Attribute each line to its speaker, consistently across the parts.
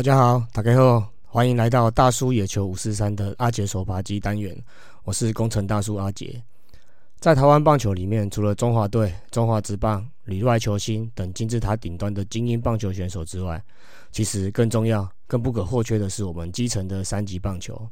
Speaker 1: 大家好，打开后欢迎来到大叔野球五四三的阿杰手扒机单元，我是工程大叔阿杰。在台湾棒球里面，除了中华队、中华职棒、里外球星等金字塔顶端的精英棒球选手之外，其实更重要、更不可或缺的是我们基层的三级棒球。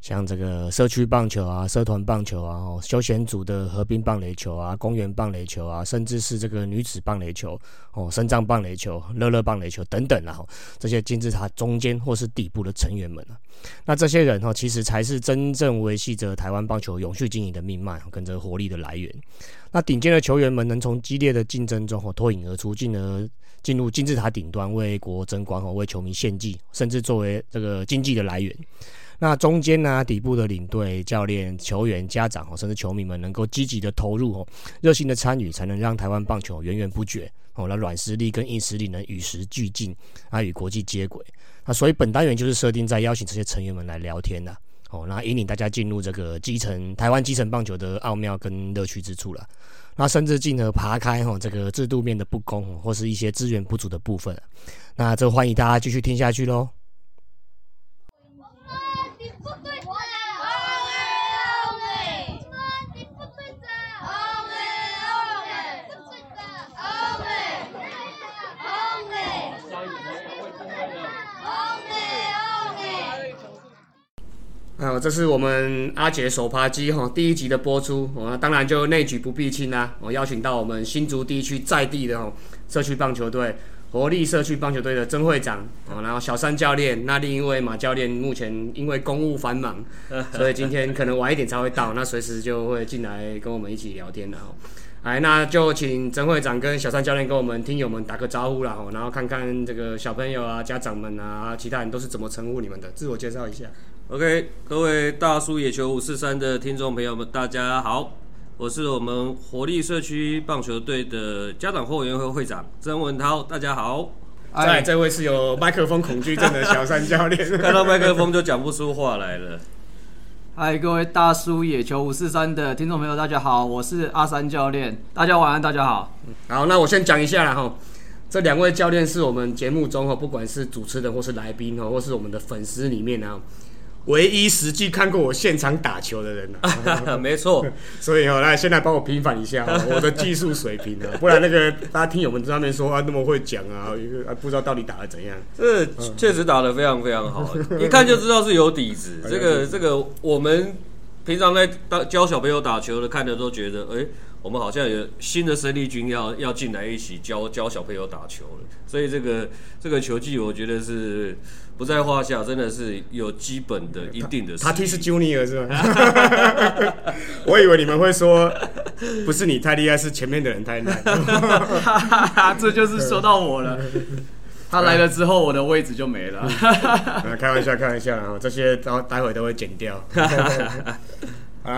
Speaker 1: 像这个社区棒球啊、社团棒球啊、休闲组的河滨棒垒球啊、公园棒垒球啊，甚至是这个女子棒垒球、哦，深藏棒垒球、乐乐棒垒球等等啊，这些金字塔中间或是底部的成员们啊，那这些人哈，其实才是真正维系着台湾棒球永续经营的命脉跟着活力的来源。那顶尖的球员们能从激烈的竞争中哦脱颖而出，进而进入金字塔顶端，为国争光哦，为球迷献祭，甚至作为这个经济的来源。那中间呢，底部的领队、教练、球员、家长哦，甚至球迷们能够积极的投入哦，热心的参与，才能让台湾棒球源源不绝哦。那软实力跟硬实力能与时俱进，啊，与国际接轨。那所以本单元就是设定在邀请这些成员们来聊天的哦，那引领大家进入这个基层台湾基层棒球的奥妙跟乐趣之处了。那甚至进而爬开哈这个制度面的不公或是一些资源不足的部分。那这欢迎大家继续听下去喽。啊，这是我们阿杰手扒鸡哈第一集的播出，我当然就内举不避亲啦。我邀请到我们新竹地区在地的哦社区棒球队活力社区棒球队的曾会长哦，然后小三教练，那另一位马教练目前因为公务繁忙，所以今天可能晚一点才会到，那随时就会进来跟我们一起聊天了哦。哎，那就请曾会长跟小三教练跟我们听友们打个招呼啦哦，然后看看这个小朋友啊、家长们啊、其他人都是怎么称呼你们的，自我介绍一下。
Speaker 2: OK，各位大叔野球五四三的听众朋友们，大家好，我是我们活力社区棒球队的家长后援会会长曾文涛，大家好。
Speaker 1: 在这位是有麦克风恐惧症的小三教练，
Speaker 2: 看到麦克风就讲不出话来了。
Speaker 3: 嗨，各位大叔野球五四三的听众朋友，大家好，我是阿三教练，大家晚安，大家好。
Speaker 1: 好，那我先讲一下了哈，这两位教练是我们节目中哈，不管是主持人或是来宾哈，或是我们的粉丝里面呢。唯一实际看过我现场打球的人
Speaker 2: 啊，没错，
Speaker 1: 所以哦，来现在帮我平反一下 我的技术水平啊，不然那个大家听友们在上面说啊，那么会讲啊，不知道到底打的怎样。
Speaker 2: 这确实打的非常非常好，一看就知道是有底子。这个这个，我们平常在教小朋友打球的，看着都觉得，哎，我们好像有新的生力军要要进来一起教教小朋友打球了。所以这个这个球技，我觉得是。不在话下，真的是有基本的、一定的。
Speaker 1: 他踢是 Junior 是吧？我以为你们会说，不是你太厉害，是前面的人太厉
Speaker 3: 害。这就是说到我了。他来了之后，我的位置就没了。
Speaker 1: 开玩笑，开玩笑啊！这些待待会都会剪掉。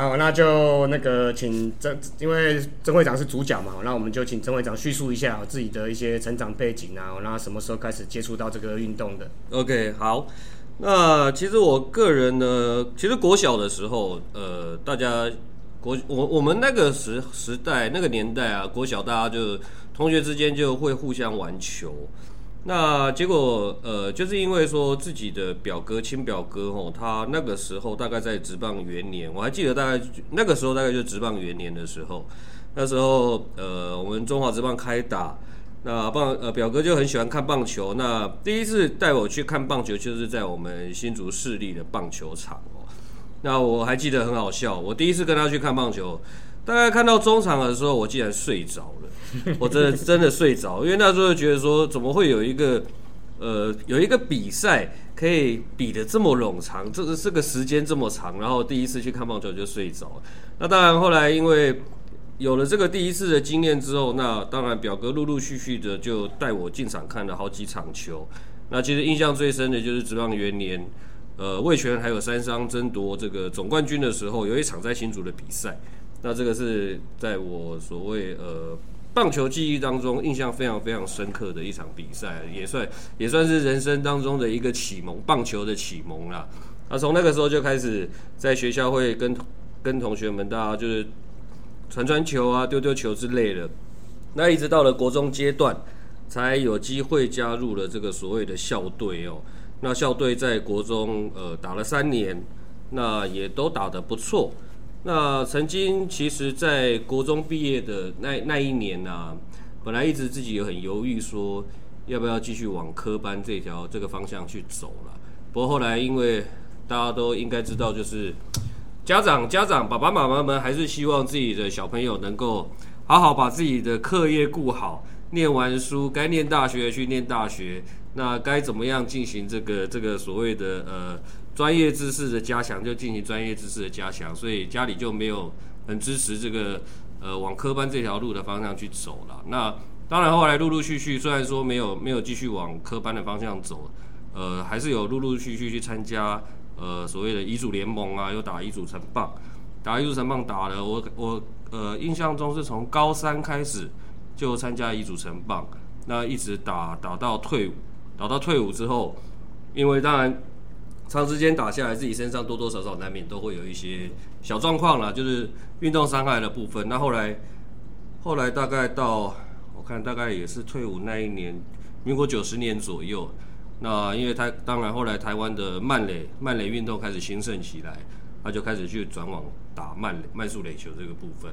Speaker 1: 好，那就那个请曾，因为曾会长是主角嘛，那我们就请曾会长叙述一下自己的一些成长背景啊，然后什么时候开始接触到这个运动的
Speaker 2: ？OK，好，那其实我个人呢，其实国小的时候，呃，大家国我我们那个时时代那个年代啊，国小大家就同学之间就会互相玩球。那结果，呃，就是因为说自己的表哥、亲表哥吼，他那个时候大概在职棒元年，我还记得大概那个时候大概就职棒元年的时候，那时候呃，我们中华职棒开打，那棒呃表哥就很喜欢看棒球，那第一次带我去看棒球就是在我们新竹市立的棒球场哦，那我还记得很好笑，我第一次跟他去看棒球，大概看到中场的时候，我竟然睡着了。我真的真的睡着，因为那时候觉得说，怎么会有一个呃有一个比赛可以比的这么冗长，这个这个时间这么长，然后第一次去看棒球就睡着。那当然后来因为有了这个第一次的经验之后，那当然表哥陆陆续续的就带我进场看了好几场球。那其实印象最深的就是职棒元年，呃魏权还有三商争夺这个总冠军的时候，有一场在新竹的比赛。那这个是在我所谓呃。棒球记忆当中，印象非常非常深刻的一场比赛，也算也算是人生当中的一个启蒙，棒球的启蒙啦。那从那个时候就开始在学校会跟跟同学们，大家就是传传球啊、丢丢球之类的。那一直到了国中阶段，才有机会加入了这个所谓的校队哦。那校队在国中呃打了三年，那也都打得不错。那曾经其实，在国中毕业的那那一年呢，本来一直自己也很犹豫，说要不要继续往科班这条这个方向去走了。不过后来因为大家都应该知道，就是家长家长爸爸妈妈们还是希望自己的小朋友能够好好把自己的课业顾好，念完书该念大学去念大学，那该怎么样进行这个这个所谓的呃。专业知识的加强就进行专业知识的加强，所以家里就没有很支持这个呃往科班这条路的方向去走了。那当然后来陆陆续续，虽然说没有没有继续往科班的方向走，呃，还是有陆陆续续去参加呃所谓的乙组联盟啊，又打乙组成棒，打乙组成棒打了我我呃印象中是从高三开始就参加乙组成棒，那一直打打到退伍，打到退伍之后，因为当然。长时间打下来，自己身上多多少少难免都会有一些小状况啦，就是运动伤害的部分。那后来，后来大概到我看大概也是退伍那一年，民国九十年左右。那因为他当然后来台湾的慢垒慢垒运动开始兴盛起来，他就开始去转往打慢垒慢速垒球这个部分。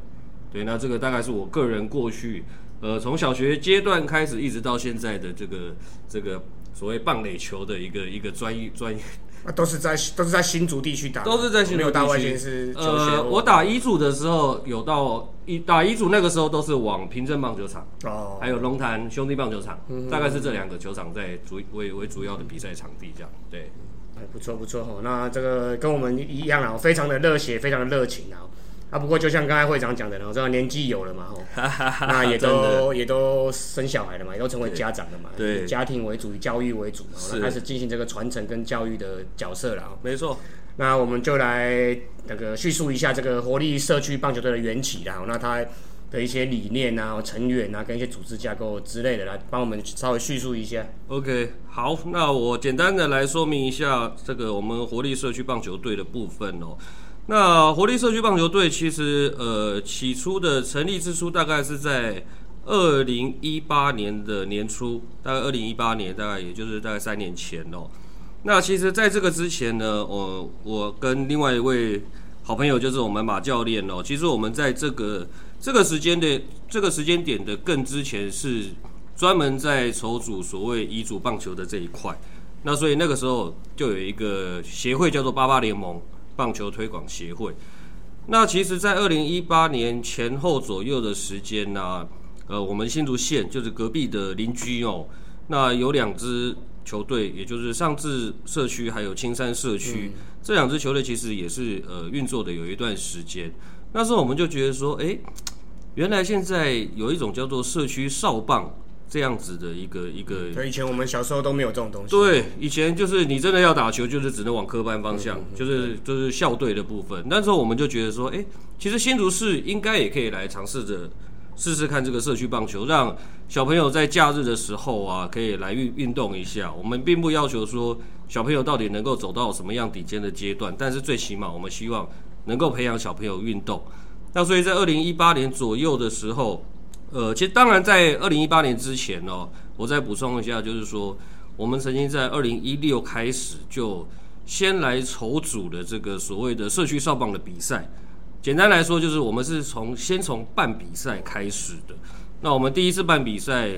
Speaker 2: 对，那这个大概是我个人过去呃从小学阶段开始一直到现在的这个这个所谓棒垒球的一个一个专业专业。
Speaker 1: 啊，都是在都是在新竹地区打，
Speaker 2: 都是在新竹地区。
Speaker 1: 没有大外线是
Speaker 2: 呃，我打一组的时候有到一打一组那个时候都是往平镇棒球场哦，还有龙潭兄弟棒球场，大概是这两个球场在主为为主要的比赛场地这样。对，
Speaker 1: 哎，不错不错哦，那这个跟我们一样啊，非常的热血，非常的热情啊。啊，不过就像刚才会长讲的，然后这个年纪有了嘛，吼，那也都也都生小孩了嘛，也都成为家长了嘛，以家庭为主，以教育为主嘛，那开始进行这个传承跟教育的角色了。
Speaker 2: 没错，
Speaker 1: 那我们就来那个叙述一下这个活力社区棒球队的缘起啦，那它的一些理念啊、成员啊，跟一些组织架构之类的，来帮我们稍微叙述一下。
Speaker 2: OK，好，那我简单的来说明一下这个我们活力社区棒球队的部分哦。那活力社区棒球队其实，呃，起初的成立之初大概是在二零一八年的年初，大概二零一八年，大概也就是大概三年前哦。那其实，在这个之前呢，我我跟另外一位好朋友，就是我们马教练哦，其实我们在这个这个时间的这个时间点的更之前，是专门在筹组所谓遗嘱棒球的这一块。那所以那个时候就有一个协会叫做八八联盟。棒球推广协会，那其实，在二零一八年前后左右的时间呢，呃，我们新竹县就是隔壁的邻居哦，那有两支球队，也就是上智社区还有青山社区这两支球队，其实也是呃运作的有一段时间。那时候我们就觉得说，哎，原来现在有一种叫做社区少棒。这样子的一个一个，
Speaker 1: 对，以前我们小时候都没有这种东西。
Speaker 2: 对，以前就是你真的要打球，就是只能往科班方向，就是就是校队的部分。那时候我们就觉得说，哎，其实新竹市应该也可以来尝试着试试看这个社区棒球，让小朋友在假日的时候啊，可以来运运动一下。我们并不要求说小朋友到底能够走到什么样顶尖的阶段，但是最起码我们希望能够培养小朋友运动。那所以在二零一八年左右的时候。呃，其实当然，在二零一八年之前哦，我再补充一下，就是说，我们曾经在二零一六开始就先来筹组的这个所谓的社区少棒的比赛。简单来说，就是我们是从先从办比赛开始的。那我们第一次办比赛，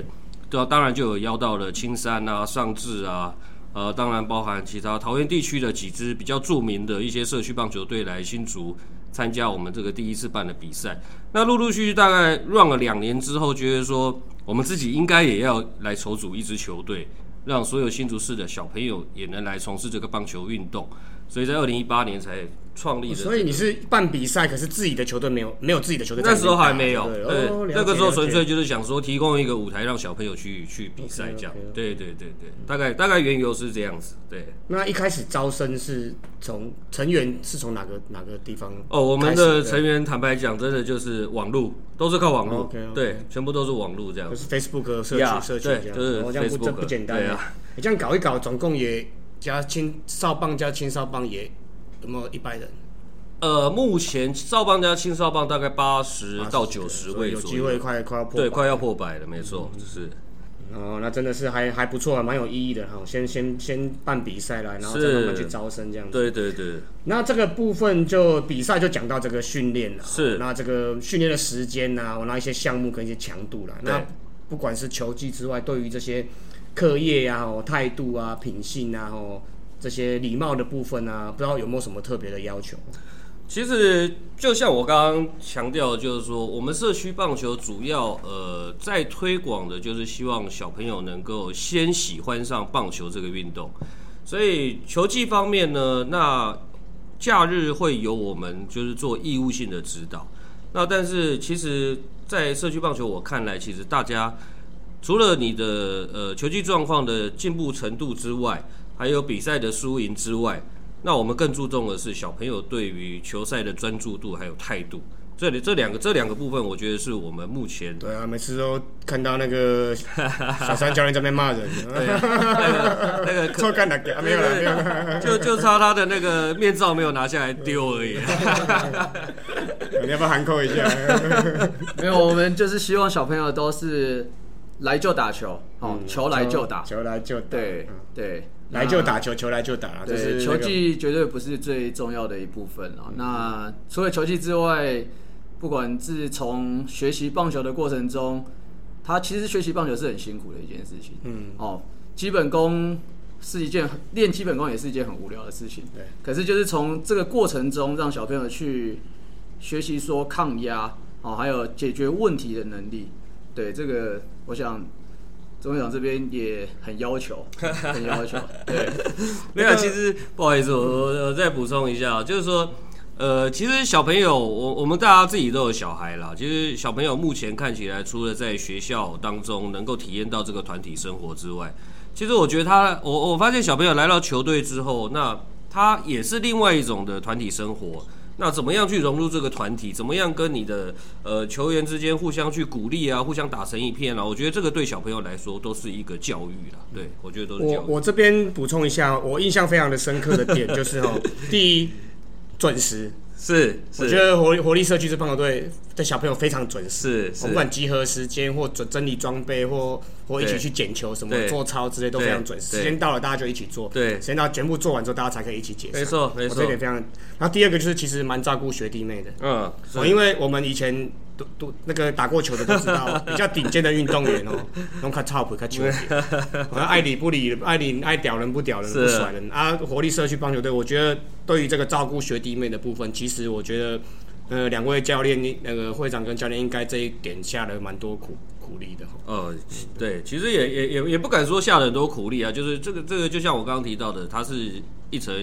Speaker 2: 对，当然就有邀到了青山啊、上智啊，呃，当然包含其他桃园地区的几支比较著名的一些社区棒球队来新竹。参加我们这个第一次办的比赛，那陆陆续续大概 run 了两年之后，觉得说我们自己应该也要来筹组一支球队，让所有新竹市的小朋友也能来从事这个棒球运动，所以在二零一八年才。创立的，
Speaker 1: 所以你是办比赛，可是自己的球队没有没有自己的球队。
Speaker 2: 那时候还没有，对，那个时候纯粹就是想说提供一个舞台，让小朋友去去比赛这样。对对对对，大概大概缘由是这样子。对，
Speaker 1: 那一开始招生是从成员是从哪个哪个地方？
Speaker 2: 哦，我们的成员坦白讲，真的就是网络，都是靠网络。对，全部都是网络这样。
Speaker 1: 就是 Facebook 社区社区这样，
Speaker 2: 就是
Speaker 1: Facebook 不简单啊。你这样搞一搞，总共也加青少棒加青少棒也。有没有一百人？
Speaker 2: 呃，目前少棒加青少棒大概八十到九十位，
Speaker 1: 有机会快快要破
Speaker 2: 对，快要破百了，没错，就是。
Speaker 1: 哦，那真的是还还不错啊，蛮有意义的哈。先先先办比赛来，然后再慢慢去招生这样子。
Speaker 2: 对对对，
Speaker 1: 那这个部分就比赛就讲到这个训练了，
Speaker 2: 是
Speaker 1: 那这个训练的时间呐、我那一些项目跟一些强度啦。那不管是球技之外，对于这些课业呀、哦态度啊、品性啊、哦这些礼貌的部分啊，不知道有没有什么特别的要求？
Speaker 2: 其实就像我刚刚强调，就是说，我们社区棒球主要呃在推广的，就是希望小朋友能够先喜欢上棒球这个运动。所以球技方面呢，那假日会由我们就是做义务性的指导。那但是其实，在社区棒球我看来，其实大家除了你的呃球技状况的进步程度之外，还有比赛的输赢之外，那我们更注重的是小朋友对于球赛的专注度还有态度。这里这两个这两个部分，我觉得是我们目前
Speaker 1: 对啊，每次都看到那个小三教练在那边骂人，
Speaker 2: 对那个那个可
Speaker 1: 臭干的给啊没有了没有了，
Speaker 2: 就就差他的那个面罩没有拿下来丢而已。
Speaker 1: 你要不要含扣一下？
Speaker 3: 没有，我们就是希望小朋友都是来就打球，哦，球来就打，
Speaker 1: 球来就打，
Speaker 3: 对
Speaker 1: 嗯
Speaker 3: 对，
Speaker 1: 来就打球，球来就打啦，这是
Speaker 3: 球技绝对不是最重要的一部分啊。那除了球技之外，不管是从学习棒球的过程中，他其实学习棒球是很辛苦的一件事情。
Speaker 1: 嗯，
Speaker 3: 哦，基本功是一件很练基本功也是一件很无聊的事情。
Speaker 1: 对。
Speaker 3: 可是就是从这个过程中，让小朋友去学习说抗压哦，还有解决问题的能力。对这个，我想钟院长这边也很要求，很要求。对。
Speaker 2: 没有，其实不好意思，我我我再补充一下，就是说，呃，其实小朋友，我我们大家自己都有小孩啦。其实小朋友目前看起来，除了在学校当中能够体验到这个团体生活之外，其实我觉得他，我我发现小朋友来到球队之后，那他也是另外一种的团体生活。那怎么样去融入这个团体？怎么样跟你的呃球员之间互相去鼓励啊，互相打成一片啊？我觉得这个对小朋友来说都是一个教育啦。对，我觉得都是教育。
Speaker 1: 我我这边补充一下，我印象非常的深刻的点就是哦，第一准时，
Speaker 2: 是
Speaker 1: 我觉
Speaker 2: 是
Speaker 1: 得活活力社区这棒球队的小朋友非常准时。
Speaker 2: 是是，
Speaker 1: 我不管集合时间或整整理装备或或一起去捡球什么做操之类都非常准时。时间到了大家就一起做，
Speaker 2: 对
Speaker 1: 时间到全部做完之后大家才可以一起解散。
Speaker 2: 没错没错
Speaker 1: 我这，点非常。然后第二个就是其实蛮照顾学弟妹的。
Speaker 2: 嗯，
Speaker 1: 我，因为我们以前都都那个打过球的都知道，比较顶尖的运动员哦，拢较 top 较球好像爱理不理，爱理爱屌人不屌人，不甩人啊。活力社区棒球队，我觉得对于这个照顾学弟妹的部分，其实我觉得，呃，两位教练，那个会长跟教练应该这一点下了蛮多苦苦力的哦。
Speaker 2: 呃，对，其实也也也也不敢说下了很多苦力啊，就是这个这个，就像我刚刚提到的，它是一层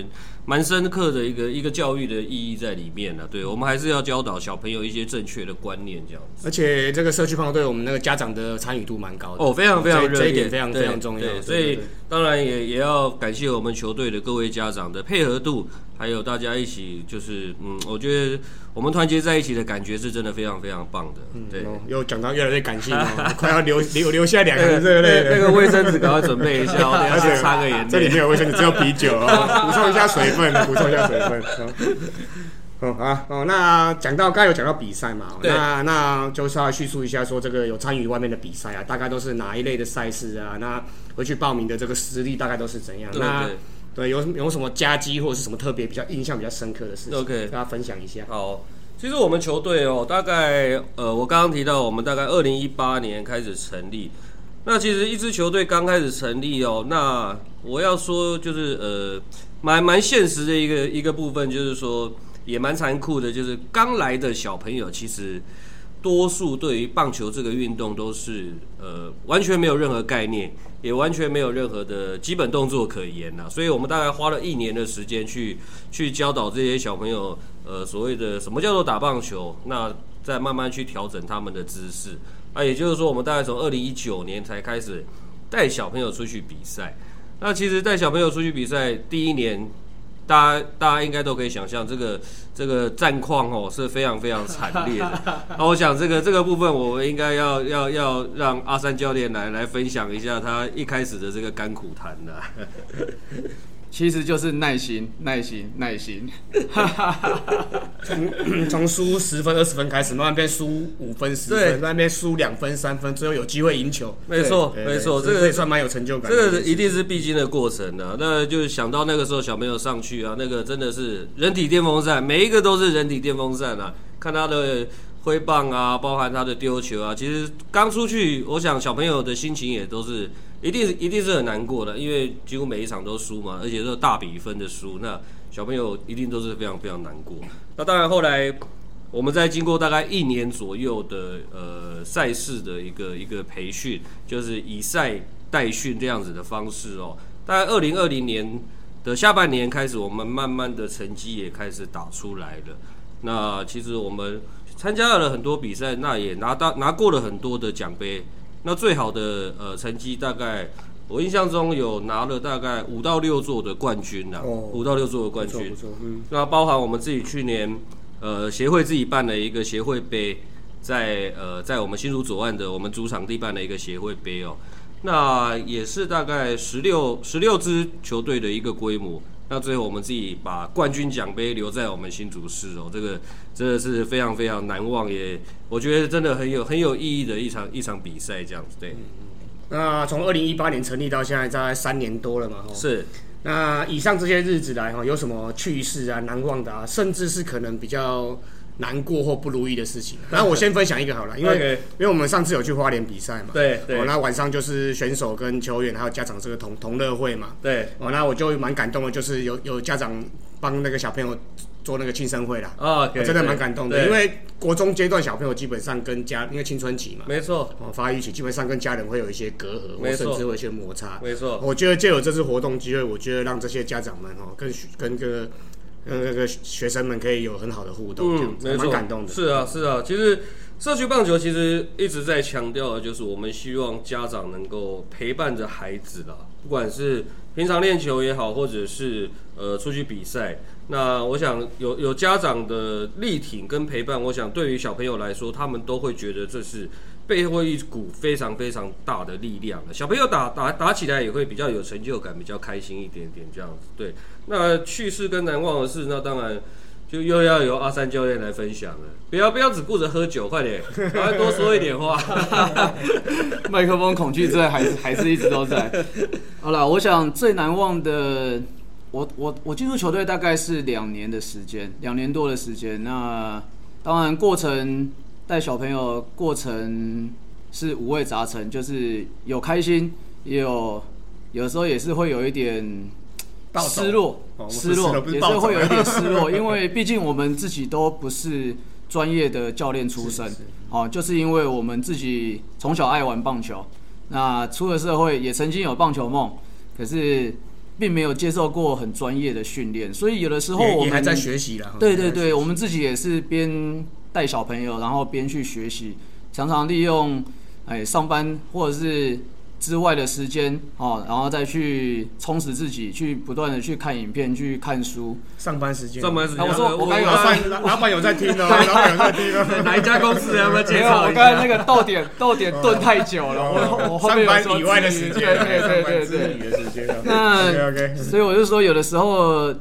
Speaker 2: 蛮深刻的一个一个教育的意义在里面呢、对，我们还是要教导小朋友一些正确的观念，这样子。
Speaker 1: 而且这个社区棒球队，我们那个家长的参与度蛮高的
Speaker 2: 哦，非常非常
Speaker 1: 这这一，点非常非常重要。对
Speaker 2: 对所以
Speaker 1: 对对
Speaker 2: 当然也也要感谢我们球队的各位家长的配合度，还有大家一起就是嗯，我觉得我们团结在一起的感觉是真的非常非常棒的。对，
Speaker 1: 哦，又讲到越来越感性哦，快要流流流下两行
Speaker 2: 那
Speaker 1: 热泪了。
Speaker 2: 那个卫生纸赶快准备一下，我等下去擦个眼
Speaker 1: 这里
Speaker 2: 泪。
Speaker 1: 没有卫生纸，只有啤酒哦，补充一下水分，补充一下水分。哦，好啊，哦，那讲到刚才有讲到比赛嘛，那那就稍微叙述一下，说这个有参与外面的比赛啊，大概都是哪一类的赛事啊？那回去报名的这个实力大概都是怎样？
Speaker 2: 对
Speaker 1: 那
Speaker 2: 对
Speaker 1: 对有有什么加击或者是什么特别比较印象比较深刻的事情
Speaker 2: OK
Speaker 1: 大家分享一下。
Speaker 2: 好，其实我们球队哦，大概呃，我刚刚提到，我们大概二零一八年开始成立。那其实一支球队刚开始成立哦，那我要说就是呃，蛮蛮现实的一个一个部分，就是说也蛮残酷的，就是刚来的小朋友其实。多数对于棒球这个运动都是呃完全没有任何概念，也完全没有任何的基本动作可言呐、所以我们大概花了一年的时间去去教导这些小朋友，呃所谓的什么叫做打棒球，那再慢慢去调整他们的姿势啊，也就是说我们大概从二零一九年才开始带小朋友出去比赛。那其实带小朋友出去比赛第一年，大家大家应该都可以想象，这个这个战况哦是非常非常惨烈的。那我想这个这个部分，我们应该要要要让阿三教练来来分享一下他一开始的这个甘苦谈的。
Speaker 3: 其实就是耐心，耐心，耐心。
Speaker 1: 从从输十分、二十分开始，慢慢变输五分、十分，慢慢变输两分、三分，最后有机会赢球。
Speaker 2: 没错，没错，这个
Speaker 1: 也算蛮有成就感
Speaker 2: 这
Speaker 1: 的。
Speaker 2: 个一定是必经的过程的、那就是想到那个时候小朋友上去啊，那个真的是人体电风扇，每一个都是人体电风扇啊。看他的挥棒啊，包含他的丢球啊，其实刚出去，我想小朋友的心情也都是一定一定是很难过的，因为几乎每一场都输嘛，而且都是大比分的输，那小朋友一定都是非常非常难过。那当然后来。我们在经过大概一年左右的呃赛事的一个一个培训，就是以赛代训这样子的方式哦。大概二零二零年的下半年开始，我们慢慢的成绩也开始打出来了。那其实我们参加了很多比赛，那也拿到拿过了很多的奖杯。那最好的呃成绩大概我印象中有拿了大概五到六座的冠军呐、
Speaker 1: 哦。
Speaker 2: 五到六座的冠军。那包含我们自己去年呃协会自己办的一个协会杯，在呃在我们新竹左岸的我们主场地办的一个协会杯哦，那也是大概十六十六支球队的一个规模。那最后我们自己把冠军奖杯留在我们新竹市哦，这个真的是非常非常难忘，也我觉得真的很有很有意义的一场一场比赛这样子。对，
Speaker 1: 那从二零一八年成立到现在，大概三年多了嘛，吼。
Speaker 2: 是
Speaker 1: 那以上这些日子来哈，有什么趣事啊、难忘的啊，甚至是可能比较难过或不如意的事情？然后我先分享一个好了，因为 因为我们上次有去花莲比赛嘛，
Speaker 2: 对
Speaker 1: 那晚上就是选手跟球员还有家长这个同同乐会嘛，
Speaker 2: 对。
Speaker 1: 哦，那我就蛮感动的，就是有有家长帮那个小朋友做那个庆生会啦，
Speaker 2: 啊，
Speaker 1: 我真的蛮感动的，因为国中阶段小朋友基本上跟家因为青春期嘛，
Speaker 2: 没错。
Speaker 1: 哦，发育期基本上跟家人会有一些隔阂，或
Speaker 2: 没错。
Speaker 1: 甚至会有一些摩擦。
Speaker 2: 没错，
Speaker 1: 我觉得借有这次活动机会，我觉得让这些家长们哦，跟学跟个跟那个学生们可以有很好的互动，
Speaker 2: 嗯，
Speaker 1: 蛮感动的。
Speaker 2: 是啊，是啊，其实社区棒球其实一直在强调的就是，我们希望家长能够陪伴着孩子啦，不管是平常练球也好，或者是呃出去比赛。那我想有有家长的力挺跟陪伴，我想对于小朋友来说，他们都会觉得这是背后一股非常非常大的力量的。小朋友打打打起来也会比较有成就感，比较开心一点点这样子。对，那趣事跟难忘的事，那当然。就又要由阿三教练来分享了，不要不要只顾着喝酒，快点，赶快多说一点话。
Speaker 3: 麦克风恐惧症还是还是一直都在。好了，我想最难忘的，我我我进入球队大概是两年的时间，两年多的时间。那当然过程带小朋友过程是五味杂陈，就是有开心，也有有时候也是会有一点失落
Speaker 1: 哦，
Speaker 3: 失落也是会有一点失落，因为毕竟我们自己都不是专业的教练出身。哦，就是因为我们自己从小爱玩棒球，那出了社会也曾经有棒球梦，可是并没有接受过很专业的训练，所以有的时候我们
Speaker 1: 还在学习了。
Speaker 3: 对对对，我们自己也是边带小朋友，然后边去学习，常常利用哎上班或者是之外的时间哦，然后再去充实自己，去不断的去看影片、去看书。
Speaker 1: 上班时间，
Speaker 2: 上班时间，
Speaker 3: 啊我说我刚有
Speaker 1: 老板老老板有在听哦，老板有在听哦。
Speaker 2: 哪一家公司？要不要介
Speaker 3: 没有，
Speaker 2: 绍
Speaker 3: 我刚才那
Speaker 2: 下？
Speaker 3: 个逗点逗点顿太久了，我我后面有说
Speaker 1: 上班以外的时间，
Speaker 3: 对对对对对。
Speaker 1: 时间。
Speaker 3: 那
Speaker 1: OK，
Speaker 3: 所以我就说，有的时候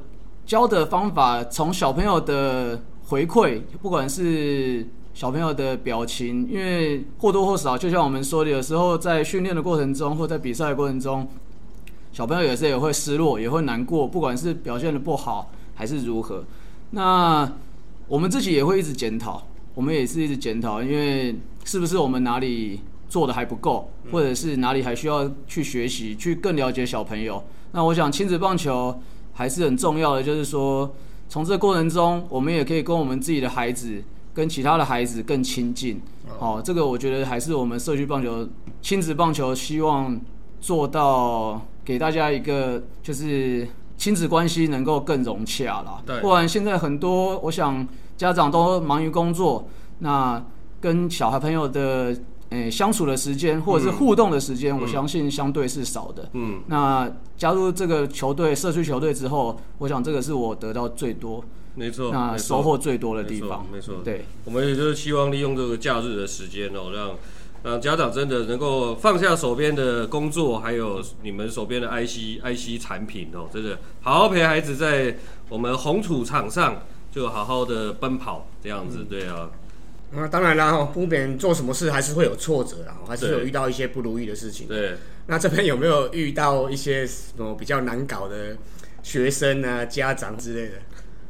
Speaker 3: 教的方法，从小朋友的回馈，不管是小朋友的表情，因为或多或少，就像我们说的，有时候在训练的过程中，或在比赛的过程中，小朋友有时候也会失落，也会难过，不管是表现的不好还是如何。那我们自己也会一直检讨，我们也是一直检讨，因为是不是我们哪里做的还不够，或者是哪里还需要去学习，去更了解小朋友。那我想亲子棒球还是很重要的，就是说从这个过程中，我们也可以跟我们自己的孩子、跟其他的孩子更亲近。哦，这个我觉得还是我们社区棒球、亲子棒球希望做到给大家一个就是亲子关系能够更融洽啦。
Speaker 2: 对
Speaker 3: 不然现在很多我想家长都忙于工作，那跟小孩朋友的诶、相处的时间或者是互动的时间，我相信相对是少的。
Speaker 2: 嗯，
Speaker 3: 那加入这个球队、社区球队之后，我想这个是我得到最多、
Speaker 2: 没错，
Speaker 3: 那收获最多的地方。
Speaker 2: 没错，没错
Speaker 3: 对，
Speaker 2: 我们也就是希望利用这个假日的时间哦，让让家长真的能够放下手边的工作，还有你们手边的 IC IC 产品哦，真的好好陪孩子在我们红土场上就好好的奔跑，这样子，对啊。
Speaker 1: 那当然啦，不免做什么事还是会有挫折啦，还是有遇到一些不如意的事情。
Speaker 2: 对，
Speaker 1: 那这边有没有遇到一些什么比较难搞的学生啊、家长之类的？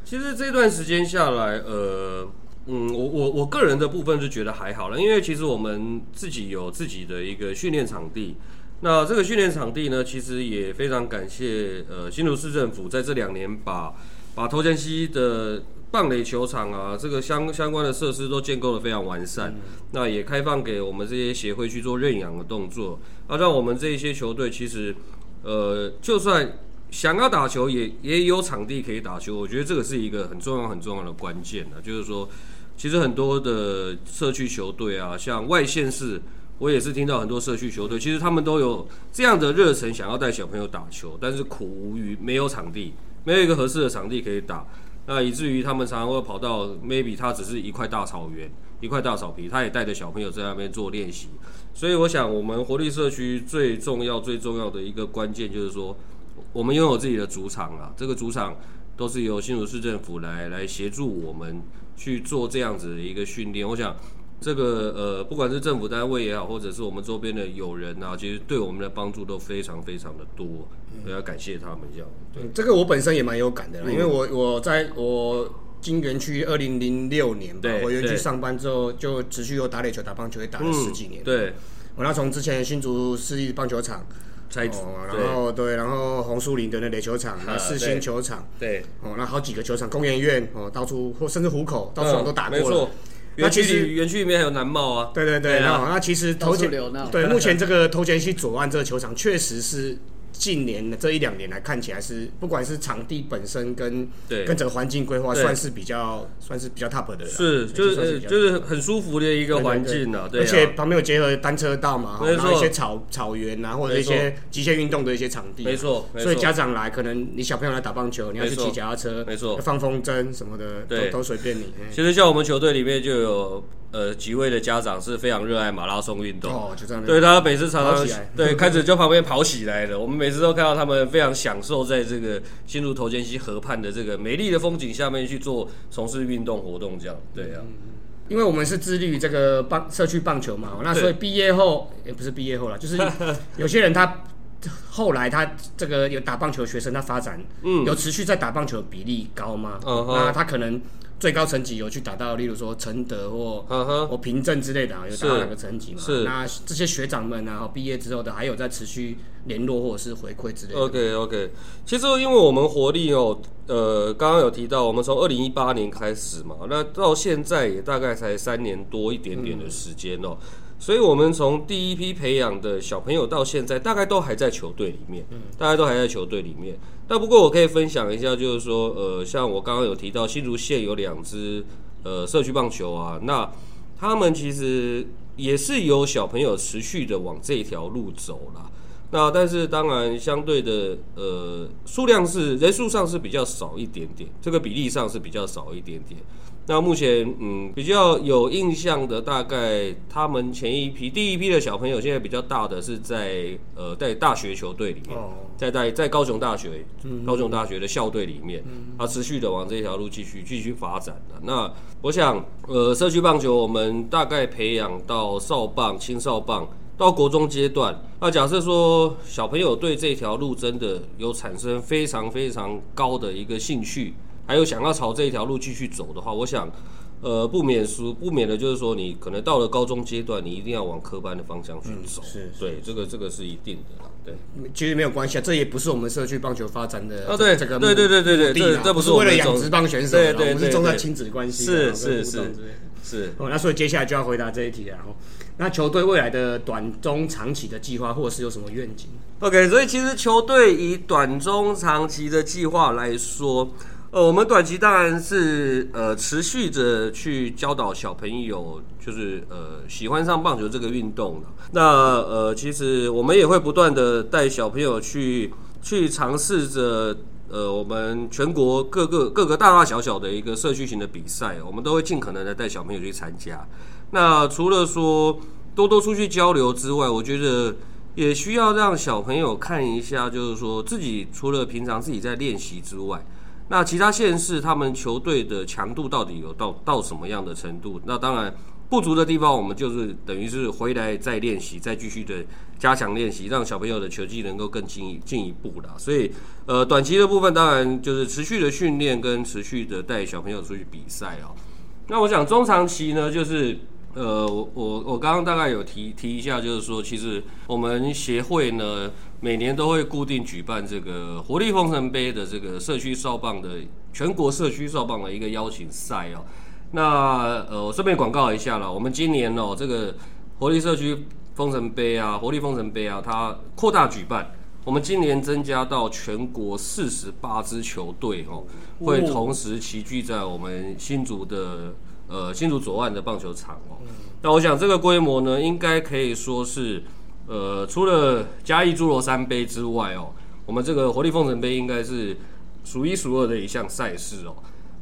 Speaker 2: 其实这段时间下来，呃，嗯，我我我个人的部分是觉得还好了，因为其实我们自己有自己的一个训练场地。那这个训练场地呢，其实也非常感谢呃新竹市政府在这两年把把头前溪的。棒垒球场啊，这个相相关的设施都建构的非常完善，那也开放给我们这些协会去做认养的动作，啊，让我们这一些球队其实，呃，就算想要打球，也也有场地可以打球。我觉得这个是一个很重要很重要的关键啊，就是说，其实很多的社区球队啊，像外县市，我也是听到很多社区球队，其实他们都有这样的热忱，想要带小朋友打球，但是苦无于没有场地，没有一个合适的场地可以打。那以至于他们常常会跑到 maybe 它只是一块大草原，一块大草皮，他也带着小朋友在那边做练习。所以我想，我们活力社区最重要、最重要的一个关键就是说，我们拥有自己的主场啊。这个主场都是由新竹市政府来来协助我们去做这样子的一个训练。我想。这个呃，不管是政府单位也好，或者是我们周边的友人啊，其实对我们的帮助都非常非常的多，都要感谢他们这样。
Speaker 1: 对，这个我本身也蛮有感的，因为我我在我金园区二零零六年吧，我园区上班之后，就持续有打垒球、打棒球，也打了十几年。
Speaker 2: 对，
Speaker 1: 我那从之前新竹市立棒球场，哦，然后对，然后红树林的那垒球场，那四星球场，
Speaker 2: 对，
Speaker 1: 哦，那好几个球场，工研院哦，到处或甚至虎口，到处都打过了。
Speaker 2: 那其实园区里面还有南茂啊，
Speaker 1: 对对对，那那其实头前对目前这个头前溪左岸这个球场确实是。近年的这一两年来看起来是，不管是场地本身跟跟整个环境规划，算是比较算是比较 top 的。
Speaker 2: 是，就是就是很舒服的一个环境啊。对，
Speaker 1: 而且旁边有结合单车道嘛，然后一些草草原啊，或者一些极限运动的一些场地。
Speaker 2: 没错，
Speaker 1: 所以家长来，可能你小朋友来打棒球，你要去骑脚踏车，
Speaker 2: 没错，
Speaker 1: 放风筝什么的，都都随便你。
Speaker 2: 其实像我们球队里面就有。呃，几位的家长是非常热爱马拉松运动，
Speaker 1: 哦，就这样。
Speaker 2: 对他每次常常对 开始就旁边跑起来了，我们每次都看到他们非常享受在这个新入头间溪河畔的这个美丽的风景下面去做从事运动活动，这样对啊。
Speaker 1: 因为我们是致力于这个棒社区棒球嘛，那所以毕业后也不是毕业后了，就是有些人他后来他这个有打棒球学生，他发展嗯有持续在打棒球的比例高吗？嗯，那他可能。最高层级有去打到，例如说承德或或平镇之类的，有达到两个层级嘛？
Speaker 2: 是。
Speaker 1: 那这些学长们然后毕业之后的，还有在持续联络或者是回馈之类的。
Speaker 2: OK OK，其实因为我们活力哦，呃，刚刚有提到，我们从二零一八年开始嘛，那到现在也大概才三年多一点点的时间哦。所以，我们从第一批培养的小朋友到现在，大概都还在球队里面，大概都还在球队里面。那不过，我可以分享一下，就是说，呃，像我刚刚有提到新竹县有两支呃社区棒球啊，那他们其实也是有小朋友持续的往这条路走了。那但是，当然相对的，呃，数量是人数上是比较少一点点，这个比例上是比较少一点点。那目前，嗯，比较有印象的，大概他们前一批、第一批的小朋友，现在比较大的是在呃，在大学球队里面，在在在高雄大学，高雄大学的校队里面，他持续的往这条路继续继续发展的。那我想，呃，社区棒球我们大概培养到少棒、青少棒到国中阶段。那假设说小朋友对这条路真的有产生非常非常高的一个兴趣。还有想要朝这一条路继续走的话，我想，呃，不免俗不免的就是说，你可能到了高中阶段，你一定要往科班的方向去走。
Speaker 1: 是，
Speaker 2: 对，这个这个是一定的啦。对，
Speaker 1: 其实没有关系啊，这也不是我们社区棒球发展的
Speaker 2: 啊。对，
Speaker 1: 这个
Speaker 2: 对对对对对，这这不
Speaker 1: 是为了养殖棒选手，
Speaker 2: 对对，
Speaker 1: 我们是重在亲子关系。
Speaker 2: 是是是是。
Speaker 1: 哦，那所以接下来就要回答这一题了。然后，那球队未来的短中长期的计划，或者是有什么愿景
Speaker 2: ？OK，所以其实球队以短中长期的计划来说。呃，我们短期当然是呃持续着去教导小朋友，就是呃喜欢上棒球这个运动了。那呃，其实我们也会不断的带小朋友去去尝试着呃我们全国各个各个大大小小的一个社区型的比赛，我们都会尽可能的带小朋友去参加。那除了说多多出去交流之外，我觉得也需要让小朋友看一下，就是说自己除了平常自己在练习之外，那其他县市他们球队的强度到底有到到什么样的程度？那当然不足的地方，我们就是等于是回来再练习，再继续的加强练习，让小朋友的球技能够更进一进一步啦。所以，呃，短期的部分当然就是持续的训练跟持续的带小朋友出去比赛哦。那我想中长期呢，就是呃，我我我刚刚大概有提提一下，就是说，其实我们协会呢，每年都会固定举办这个活力风神杯的这个社区少棒的全国社区少棒的一个邀请赛哦。那呃，我顺便广告一下了，我们今年哦，这个活力社区风神杯啊，活力风神杯啊，它扩大举办。我们今年增加到全国四十八支球队哦，会同时齐聚在我们新竹的呃新竹左岸的棒球场哦。那我想这个规模呢，应该可以说是呃除了嘉义侏罗山杯之外哦，我们这个活力凤城杯应该是数一数二的一项赛事哦。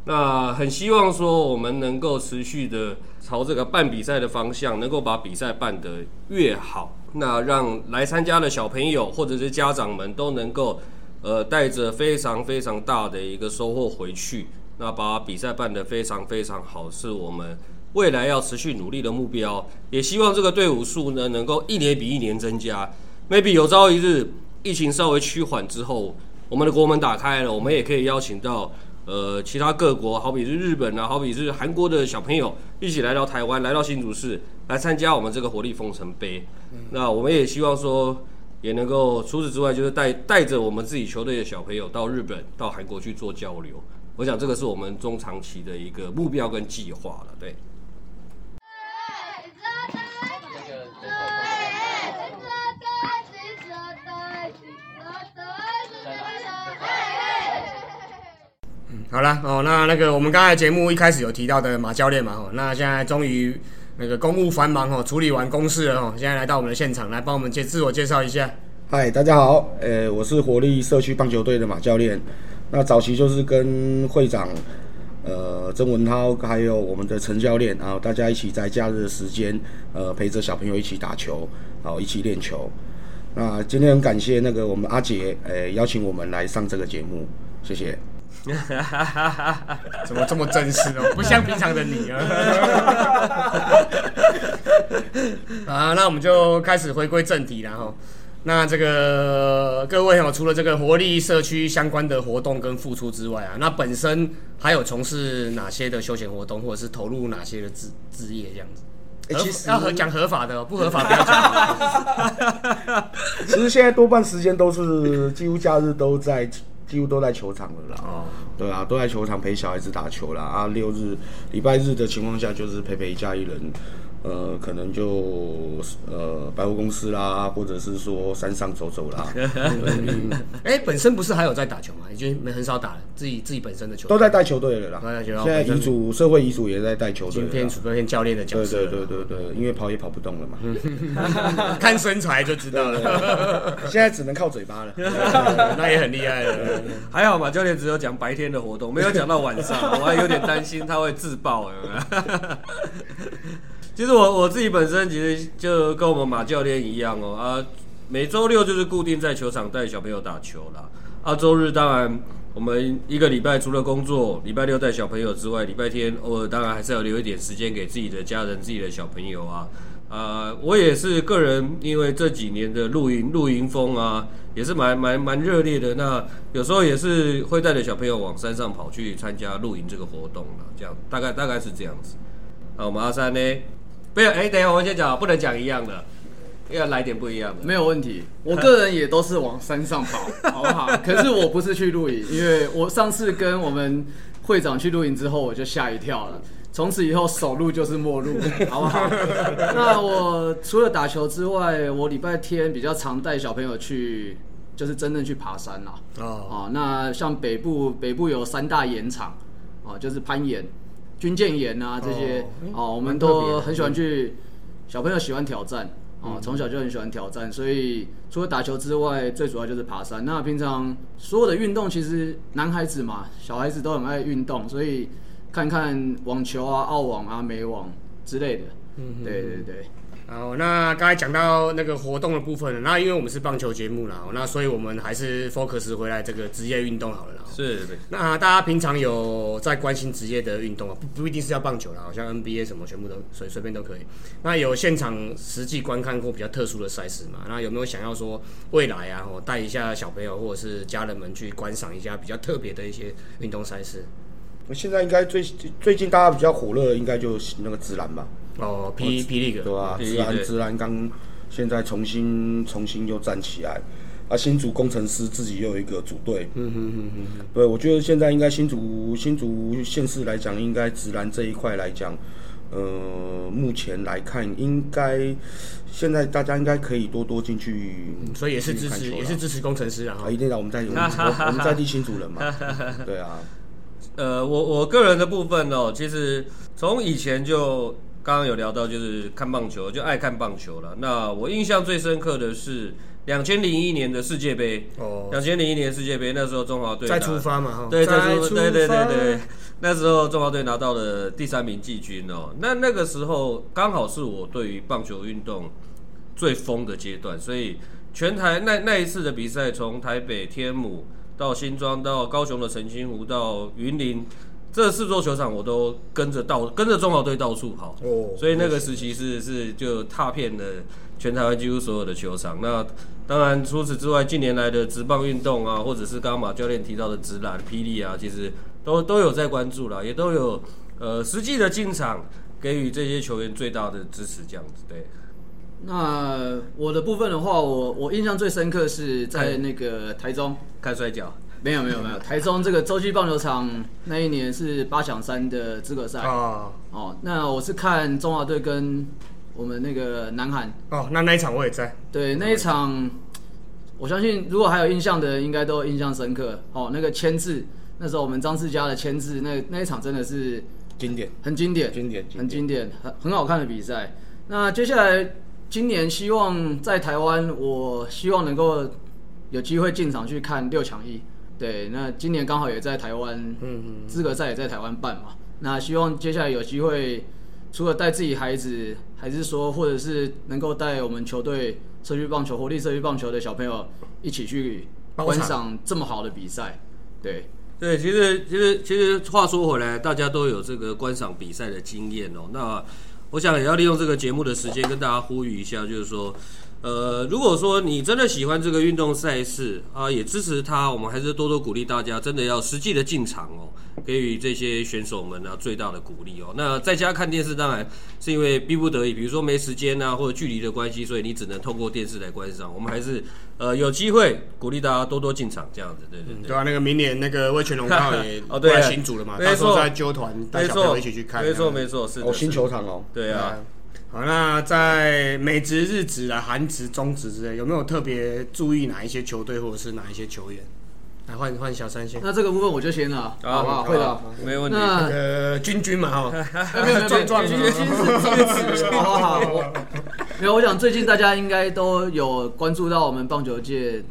Speaker 2: 那很希望说我们能够持续的朝这个办比赛的方向，能够把比赛办得越好。那让来参加的小朋友或者是家长们都能够，呃，带着非常非常大的一个收获回去。那把比赛办得非常非常好，是我们未来要持续努力的目标。也希望这个队伍数呢，能够一年比一年增加。Maybe 有朝一日疫情稍微趋缓之后，我们的国门打开了，我们也可以邀请到呃其他各国，好比是日本啊，好比是韩国的小朋友，一起来到台湾，来到新竹市。来参加我们这个活力风城杯，那我们也希望说，也能够除此之外，就是带带着我们自己球队的小朋友到日本、到韩国去做交流。我想这个是我们中长期的一个目标跟计划了，对。
Speaker 1: 好了哦，那那个我们刚才节目一开始有提到的马教练嘛，哦，那现在终于。那个公务繁忙哦，处理完公事了哦，现在来到我们的现场，来帮我们介自我介绍一下。
Speaker 4: 嗨，大家好，呃，我是活力社区棒球队的马教练。那早期就是跟会长，呃，曾文涛还有我们的陈教练，然后大家一起在假日的时间，呃，陪着小朋友一起打球，然后一起练球。那今天很感谢那个我们阿杰，呃，邀请我们来上这个节目，谢谢。
Speaker 1: 怎么这么正式哦？不像平常的你啊！啊，那我们就开始回归正题了哈。那这个各位哈，除了这个活力社区相关的活动跟付出之外啊，那本身还有从事哪些的休闲活动，或者是投入哪些的职职业这样子？其实要讲合法的，不合法不要讲。
Speaker 4: 其实现在多半时间都是几乎假日都在。几乎都在球场了啦，哦，对啊，都在球场陪小孩子打球啦。啊。六日、礼拜日的情况下，就是陪陪一家一人。呃，可能就呃百货公司啦，或者是说山上走走啦。
Speaker 1: 哎，本身不是还有在打球吗？已经没很少打了，自己自己本身的球
Speaker 4: 都在带球队了啦。现在遗嘱社会遗嘱也在带球队，
Speaker 1: 今天主编教练的角
Speaker 4: 色。对对对对对，因为跑也跑不动了
Speaker 1: 嘛。看身材就知道了。
Speaker 4: 现在只能靠嘴巴了，
Speaker 1: 那也很厉害了。
Speaker 2: 还好嘛，教练只有讲白天的活动，没有讲到晚上，我还有点担心他会自爆。其实我我自己本身其实就跟我们马教练一样哦啊，每周六就是固定在球场带小朋友打球啦。啊，周日当然我们一个礼拜除了工作，礼拜六带小朋友之外，礼拜天偶尔当然还是要留一点时间给自己的家人、自己的小朋友啊。啊，我也是个人，因为这几年的露营露营风啊，也是蛮蛮蛮热烈的。那有时候也是会带着小朋友往山上跑去参加露营这个活动了，这样大概大概是这样子。那，我们阿三呢？不要，哎，等一下，我先讲，不能讲一样的，要来点不一样的。
Speaker 3: 没有问题，我个人也都是往山上跑，好不好？可是我不是去露营，因为我上次跟我们会长去露营之后，我就吓一跳了。从此以后，首路就是末路，好不好？那我除了打球之外，我礼拜天比较常带小朋友去，就是真正去爬山啦。哦，那像北部，北部有三大岩场，哦，就是攀岩。军舰岩啊，这些哦，我们都很喜欢去。小朋友喜欢挑战哦，从小就很喜欢挑战，所以除了打球之外，最主要就是爬山。那平常所有的运动，其实男孩子嘛，小孩子都很爱运动，所以看看网球啊、澳网啊、美网之类的。嗯，对对对。
Speaker 1: 然后那刚才讲到那个活动的部分，那因为我们是棒球节目啦，那所以我们还是 focus 回来这个职业运动好了啦。
Speaker 2: 是对。
Speaker 1: 那大家平常有在关心职业的运动啊，不不一定是要棒球啦，好像 NBA 什么全部都随随便都可以。那有现场实际观看过比较特殊的赛事嘛？那有没有想要说未来啊，我带一下小朋友或者是家人们去观赏一下比较特别的一些运动赛事？
Speaker 4: 现在应该最最近大家比较火热，应该就是那个直男吧。
Speaker 1: 哦，霹霹雳
Speaker 4: 对吧？直男直男刚现在重新重新又站起来，啊，新竹工程师自己又有一个组队，嗯哼哼哼，对，我觉得现在应该新竹新竹县市来讲，应该直男这一块来讲，呃，目前来看，应该现在大家应该可以多多进去，
Speaker 1: 所以也是支持，也是支持工程师啊，
Speaker 4: 一定要我们在 我们我们在地新竹人嘛，对啊，
Speaker 2: 呃，我我个人的部分哦，其实从以前就。刚刚有聊到，就是看棒球，就爱看棒球了。那我印象最深刻的是两千零一年的世界杯。哦，两千零一年世界杯那时候中华队
Speaker 1: 再出发嘛？
Speaker 2: 对，再出对对对对，那时候中华队拿到了第三名季军哦。那那个时候刚好是我对于棒球运动最疯的阶段，所以全台那那一次的比赛，从台北天母到新庄，到高雄的澄清湖，到云林。这四座球场我都跟着到，跟着中华队到处跑，哦所以那个时期是是就踏遍了全台湾几乎所有的球场。那当然除此之外，近年来的直棒运动啊，或者是刚刚马教练提到的直篮、霹雳啊，其实都都有在关注了，也都有呃实际的进场给予这些球员最大的支持，这样子对。
Speaker 3: 那我的部分的话，我我印象最深刻是在那个台中
Speaker 2: 看摔跤。
Speaker 3: 没有没有没有，台中这个洲际棒球场那一年是八强三的资格赛哦哦，那我是看中华队跟我们那个南韩
Speaker 1: 哦，那那一场我也在。
Speaker 3: 对那一场，我相信如果还有印象的，应该都印象深刻哦。那个签字，那时候我们张世佳的签字，那那一场真的是
Speaker 4: 经典，
Speaker 3: 很经典，
Speaker 4: 经典，
Speaker 3: 很经典，很很好看的比赛。那接下来今年希望在台湾，我希望能够有机会进场去看六强一。对，那今年刚好也在台湾，资格赛也在台湾办嘛。那希望接下来有机会，除了带自己孩子，还是说，或者是能够带我们球队社区棒球、活力社区棒球的小朋友一起去观赏这么好的比赛。对，
Speaker 2: 对，其实其实其实话说回来，大家都有这个观赏比赛的经验哦。那我想也要利用这个节目的时间跟大家呼吁一下，就是说。呃，如果说你真的喜欢这个运动赛事啊，也支持他，我们还是多多鼓励大家，真的要实际的进场哦，给予这些选手们呢最大的鼓励哦。那在家看电视当然是因为逼不得已，比如说没时间啊，或者距离的关系，所以你只能透过电视来观赏。我们还是呃有机会鼓励大家多多进场，这样子，对对对。
Speaker 1: 对啊，那个明年那个魏全龙刚好也 哦对新组了嘛，到时候再揪团带小朋友一起去看，
Speaker 2: 没错没错是哦
Speaker 4: 新球场哦，
Speaker 2: 对啊。
Speaker 1: 好，那在美职、日职啊、韩职、中职之类，有没有特别注意哪一些球队或者是哪一些球员？来换换小三先。
Speaker 3: 那这个部分我就先了，好不好？会的，
Speaker 2: 没问题。
Speaker 1: 那呃，军军嘛，哈，
Speaker 3: 没 有没有，军军军是支持。好好好，没有，我想最近大家应该都有关注到我们棒球界，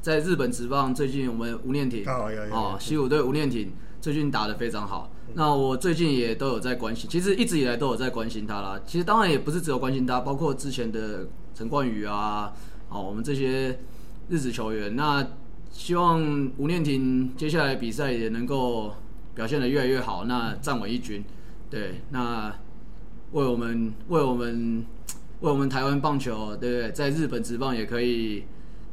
Speaker 3: 在日本职棒最近我们吴念庭哦，有有哦，西武队吴念庭最近打的非常好。那我最近也都有在关心，其实一直以来都有在关心他啦。其实当然也不是只有关心他，包括之前的陈冠宇啊，哦，我们这些日子球员。那希望吴念婷接下来比赛也能够表现的越来越好，那站稳一军。对，那为我们为我们为我们台湾棒球，对不对？在日本职棒也可以。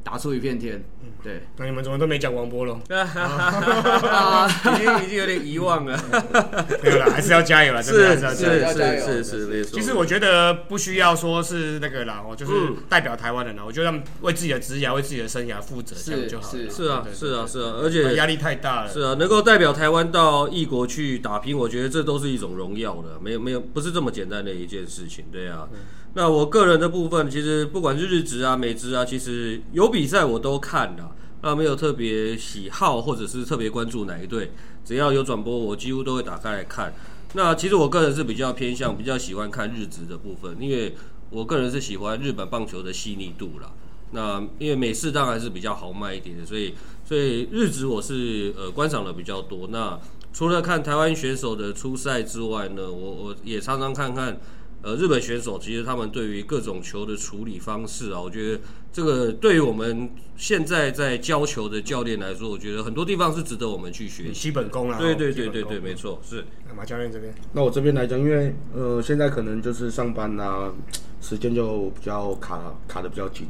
Speaker 3: 打出一片天，对。
Speaker 1: 那你们怎么都没讲王波龙？
Speaker 2: 已 经已经有点遗忘了。
Speaker 1: 没有了，还是要加油了，真的
Speaker 2: 是是是是是没错。
Speaker 1: 其实我觉得不需要说是那个啦，我就是代表台湾人了，我就让为自己的职业、为自己的生涯负责，这样就好了。
Speaker 2: 是啊，是啊，是啊，而且
Speaker 1: 压力太大了。
Speaker 2: 是啊，能够代表台湾到异国去打拼，我觉得这都是一种荣耀的，没有没有，不是这么简单的一件事情，对啊。那我个人的部分，其实不管是日职啊、美职啊，其实有比赛我都看的。那没有特别喜好或者是特别关注哪一队，只要有转播，我几乎都会打开来看。那其实我个人是比较偏向、比较喜欢看日职的部分，因为我个人是喜欢日本棒球的细腻度啦。那因为美式当然是比较豪迈一点的，所以所以日职我是呃观赏的比较多。那除了看台湾选手的初赛之外呢，我我也常常看看。呃日本选手，其实他们对于各种球的处理方式啊，我觉得这个对于我们现在在教球的教练来说，我觉得很多地方是值得我们去学习。
Speaker 1: 基本功啊。
Speaker 2: 对对对对对，没。错，是
Speaker 1: 那马教练这边，
Speaker 4: 那我这边来讲，因为呃现在可能就是上班啊、时间就比较卡卡的比较紧。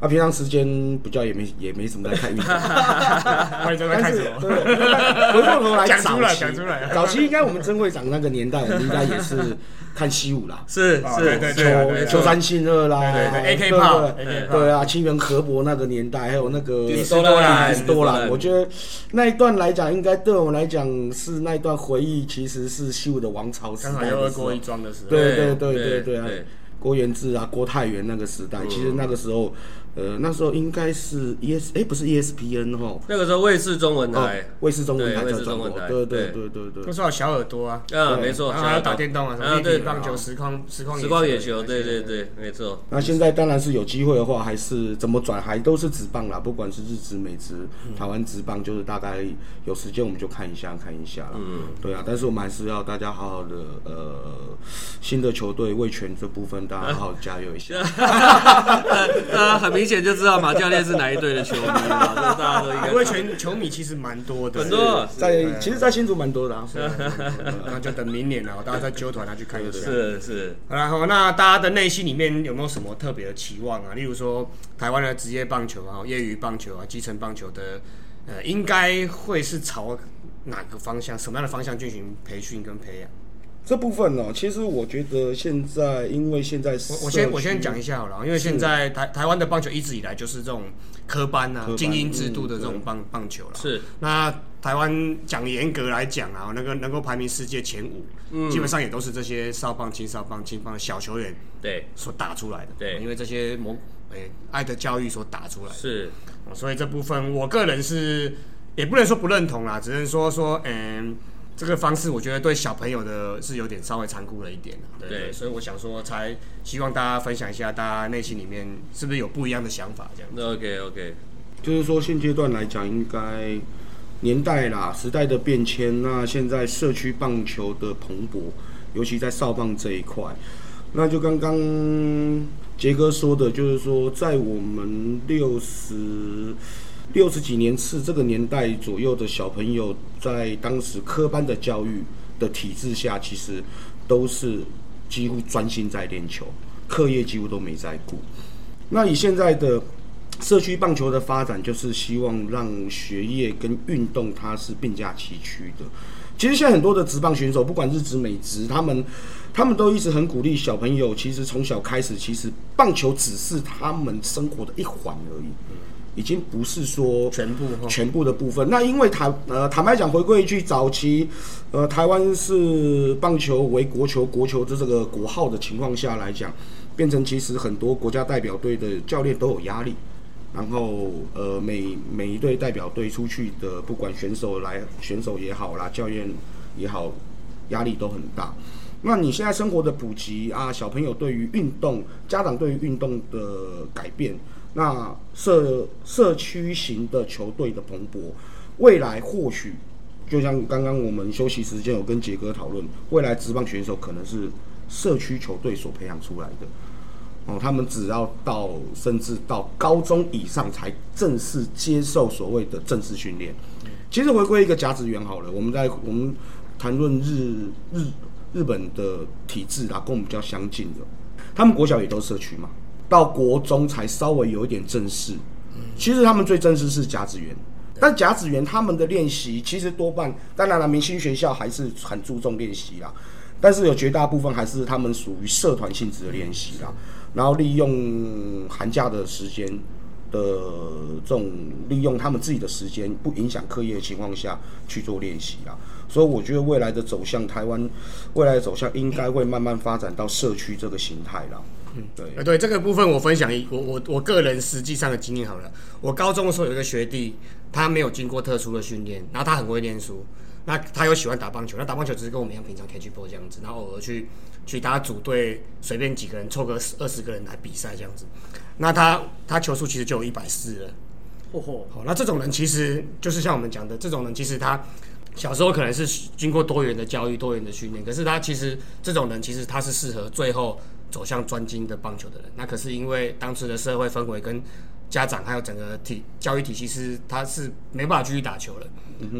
Speaker 4: 啊，平常时间比较也没也没什么在看运动？回过头来
Speaker 1: 讲出来
Speaker 4: 早期
Speaker 1: 讲出来。
Speaker 4: 早期应该我们曾会长那个年代，我们应该也是看西武啦，
Speaker 2: 是是
Speaker 1: 哦对对
Speaker 2: 是
Speaker 1: 对对
Speaker 2: 没错
Speaker 4: 秋山信二啦，
Speaker 1: 对对对，AK 炮
Speaker 4: 对啊，清源河伯那个年代，还有那个
Speaker 2: 多兰
Speaker 4: 迪斯多兰，
Speaker 2: 迪斯多兰
Speaker 4: 我觉得那一段来讲，应该对我们来讲是那一段回忆，其实是西武的王朝时
Speaker 1: 刚好
Speaker 4: 代的时候。
Speaker 1: 又二锅一。庄的时候，
Speaker 4: 对对对
Speaker 2: 对
Speaker 4: 对对啊！郭元志啊，郭泰源那个时代，其实那个时候，呃，那时候应该是 ES，哎，不是 ESPN 哈，
Speaker 2: 那个时候卫视中文
Speaker 4: 哦
Speaker 2: 台，，
Speaker 4: 卫视中文台
Speaker 2: 对卫
Speaker 4: 在转播
Speaker 2: 视中文台，
Speaker 4: 对对
Speaker 2: 对。
Speaker 4: 对对对。
Speaker 1: 那。时候有小耳朵啊，
Speaker 2: 啊，
Speaker 4: 对。
Speaker 2: 没错，
Speaker 1: 然后还有打电动啊，什么棒球、实况、实况、
Speaker 2: 时光野球，对对。对，没错，
Speaker 4: 那现在当然是有机会的话，还是怎么转，还都是直棒啦，不管是日职、美职、台湾直棒，就是大概有时间我们就看一下看一下啦。
Speaker 2: 嗯，
Speaker 4: 对啊，但是我们还是要大家好好的，呃，新的球队卫权这部分，大家好好加油一下。
Speaker 2: 大家很明显就知道马教练是哪一队的球迷了，这个大家都应该
Speaker 1: 因为全球迷其实蛮多的，
Speaker 2: 很多
Speaker 4: 在其实，在新竹蛮多的啊。
Speaker 1: 那就等明年了，大家再揪团他去看一下。
Speaker 2: 是是，
Speaker 1: 好然后那大家的内心里面有没有什么特别的期望啊？例如说台湾的职业棒球啊、业余棒球啊、基层棒球的，呃，应该会是朝哪个方向、什么样的方向进行培训跟培养？
Speaker 4: 这部分呢、其实我觉得现在，因为现在
Speaker 1: 我我先我先讲一下好了，因为现在台台湾的棒球一直以来就是这种科班啊、
Speaker 4: 班
Speaker 1: 精英制度的
Speaker 4: 嗯
Speaker 1: 这种棒棒球了。
Speaker 2: 是
Speaker 1: 那台湾讲严格来讲啊，那个能够排名世界前五，
Speaker 2: 嗯
Speaker 1: 基本上也都是这些少棒、青少棒、青棒的小球员
Speaker 2: 对
Speaker 1: 所打出来的。
Speaker 2: 对
Speaker 1: 因为这些魔诶、爱的教育所打出来的。
Speaker 2: 是，
Speaker 1: 哦所以这部分我个人是也不能说不认同啦，只能说说嗯。这个方式我觉得对小朋友的是有点稍微残酷了一点啦对
Speaker 2: 对
Speaker 1: 所以我想说，才希望大家分享一下，大家内心里面是不是有不一样的想法这样。
Speaker 2: 那 OK OK，
Speaker 4: 就是说现阶段来讲，应该年代啦、时代的变迁，那现在社区棒球的蓬勃，尤其在少棒这一块，那就刚刚杰哥说的，就是说在我们六十。六十几年次这个年代左右的小朋友，在当时科班的教育的体制下，其实都是几乎专心在练球，课业几乎都没在顾。那以现在的社区棒球的发展，就是希望让学业跟运动它是并驾齐驱的。其实现在很多的职棒选手，不管日职、美职，他们他们都一直很鼓励小朋友，其实从小开始，其实棒球只是他们生活的一环而已，已经不是说
Speaker 1: 全部
Speaker 4: 全部的部分。那因为坦呃坦白讲，回归一句，早期呃台湾是棒球为国球国球的这个国号的情况下来讲，变成其实很多国家代表队的教练都有压力。然后，呃，每每一队代表队出去的，不管选手来，选手也好啦，教练也好，压力都很大。那你现在生活的普及啊，小朋友对于运动，家长对于运动的改变，那社社区型的球队的蓬勃，未来或许就像刚刚我们休息时间有跟杰哥讨论，未来职棒选手可能是社区球队所培养出来的。哦，他们只要到甚至到高中以上才正式接受所谓的正式训练。其实回归一个甲子园好了，我们在我们谈论日日日本的体制啊，跟我们比较相近的，他们国小也都是社区嘛，到国中才稍微有一点正式。其实他们最正式是甲子园，但甲子园他们的练习其实多半，当然了，明星学校还是很注重练习啦，但是有绝大部分还是他们属于社团性质的练习啦，然后利用寒假的时间的这种利用他们自己的时间，不影响课业的情况下去做练习啦。所以我觉得未来的走向，台湾未来的走向应该会慢慢发展到社区这个形态啦。嗯，对。
Speaker 1: 呃，对这个部分我分享一我我我个人实际上的经验好了。我高中的时候有一个学弟，他没有经过特殊的训练，然后他很会念书，那他又喜欢打棒球，那打棒球只是跟我们一样平常 catch ball 这样子，然后偶尔去去打组队，随便几个人凑个二十个人来比赛这样子。那他他球速其实就有一百四了。
Speaker 3: 嚯嚯，
Speaker 1: 好，那这种人其实就是像我们讲的，这种人其实他小时候可能是经过多元的教育、多元的训练，可是他其实这种人其实他是适合最后走向专精的棒球的人。那可是因为当时的社会氛围跟家长还有整个体教育体系是他是没办法继续打球了，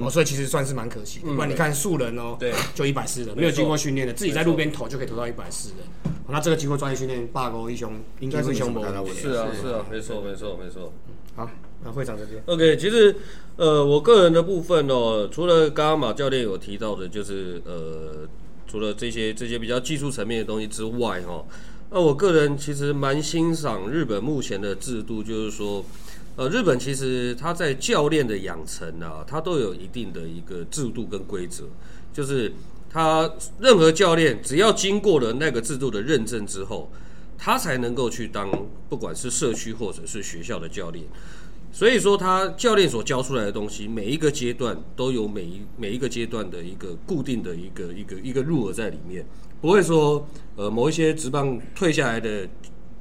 Speaker 1: 哦，所以其实算是蛮可惜的。不然你看素人哦，
Speaker 2: 对，
Speaker 1: 就一百四的，没有经过训练的，自己在路边投就可以投到一百四的。哦那这个经过专业训练，罢勾一雄应该是雄博
Speaker 4: 看到我
Speaker 2: 是啊是啊，没错没错没错。
Speaker 1: 好，那会长这边。
Speaker 2: OK，其实呃，我个人的部分哦，除了刚刚马教练有提到的，就是呃，除了这些这些比较技术层面的东西之外哦，那我个人其实蛮欣赏日本目前的制度，就是说，呃，日本其实它在教练的养成啊，它都有一定的一个制度跟规则，就是他任何教练只要经过了那个制度的认证之后，他才能够去当不管是社区或者是学校的教练。所以说，他教练所教出来的东西，每一个阶段都有每一每一个阶段的一个固定的一个一个一个入额在里面，不会说呃某一些职棒退下来的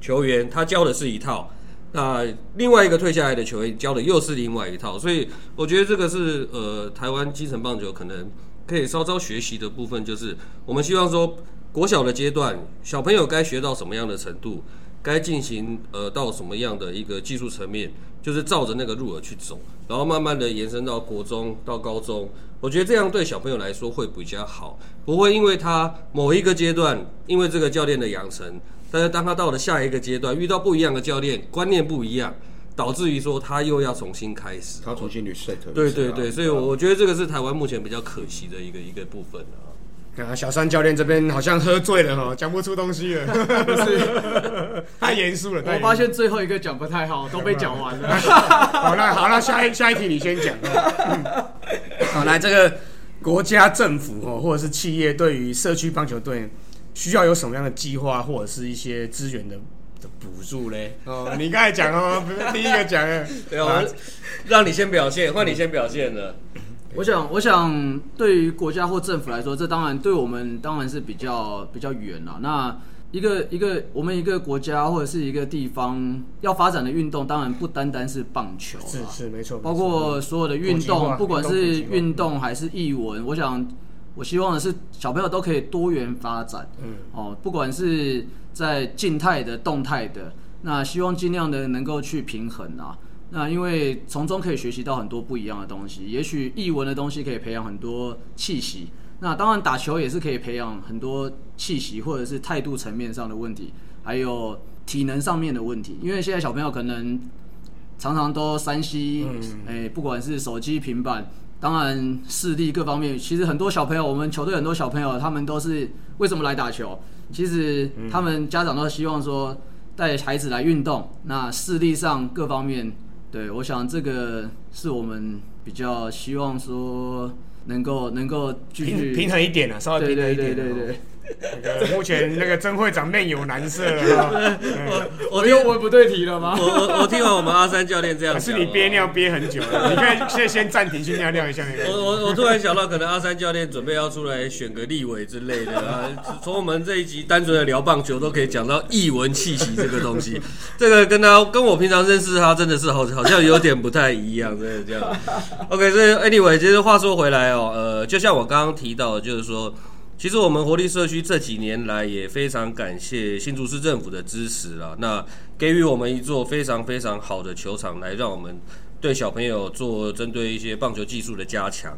Speaker 2: 球员，他教的是一套，那另外一个退下来的球员教的又是另外一套，所以我觉得这个是呃台湾基层棒球可能可以稍稍学习的部分，就是我们希望说国小的阶段，小朋友该学到什么样的程度，该进行呃到什么样的一个技术层面，就是照着那个入额去走，然后慢慢的延伸到国中到高中，我觉得这样对小朋友来说会比较好，不会因为他某一个阶段因为这个教练的养成，但是当他到了下一个阶段遇到不一样的教练，观念不一样，导致于说他又要重新开始。
Speaker 4: 他重新 reset。
Speaker 2: 对对对，所以我我觉得这个是台湾目前比较可惜的一个一个部分啊。
Speaker 1: 啊，小三教练这边好像喝醉了哈，讲不出东西了，是 太严肃了。
Speaker 3: 我发现最后一个讲不太好，都被讲完了。
Speaker 1: 好，那好，那下一下一题你先讲。嗯好，来这个国家政府哦，或者是企业对于社区棒球队需要有什么样的计划，或者是一些资源的的补助嘞？哦，你刚才讲哦，不是第一个讲的，
Speaker 2: 对啊，让你先表现，换你先表现了。
Speaker 3: 我想，我想对于国家或政府来说，这当然对我们当然是比较比较远了。那一个一个我们一个国家或者是一个地方要发展的运动，当然不单单是棒球
Speaker 1: 是，是没错，
Speaker 3: 包括所有的运动，不管是
Speaker 1: 运动
Speaker 3: 还是艺文，我想我希望的是小朋友都可以多元发展。
Speaker 1: 嗯，
Speaker 3: 哦，不管是在静态的、动态的，那希望尽量的能够去平衡啊。那因为从中可以学习到很多不一样的东西，也许译文的东西可以培养很多气息。那当然打球也是可以培养很多气息，或者是态度层面上的问题，还有体能上面的问题。因为现在小朋友可能常常都山西，哎、不管是手机、平板，当然视力各方面，其实很多小朋友，我们球队很多小朋友，他们都是为什么来打球？其实他们家长都希望说带孩子来运动，那视力上各方面，对我想这个是我们比较希望说能够能够继
Speaker 1: 平
Speaker 3: 续
Speaker 1: 平衡一点啊，稍微平衡一点。
Speaker 3: 对对对对，
Speaker 1: 那 个目前那个曾会长面有难色
Speaker 3: 我又文不对题了吗
Speaker 2: 我？我我听完我们阿三教练这样
Speaker 1: 是你憋尿憋很久了？你可以先先暂停去尿尿一下。
Speaker 2: 我我我突然想到，可能阿三教练准备要出来选个立委之类的啊。从我们这一集单纯的聊棒球，都可以讲到译文气息这个东西。这个跟他跟我平常认识他真的是好好像有点不太一样，真的这样。OK，所以 anyway，其实话说回来哦，呃，就像我刚刚提到，就是说。其实我们活力社区这几年来也非常感谢新竹市政府的支持啦，那给予我们一座非常非常好的球场，来让我们对小朋友做针对一些棒球技术的加强。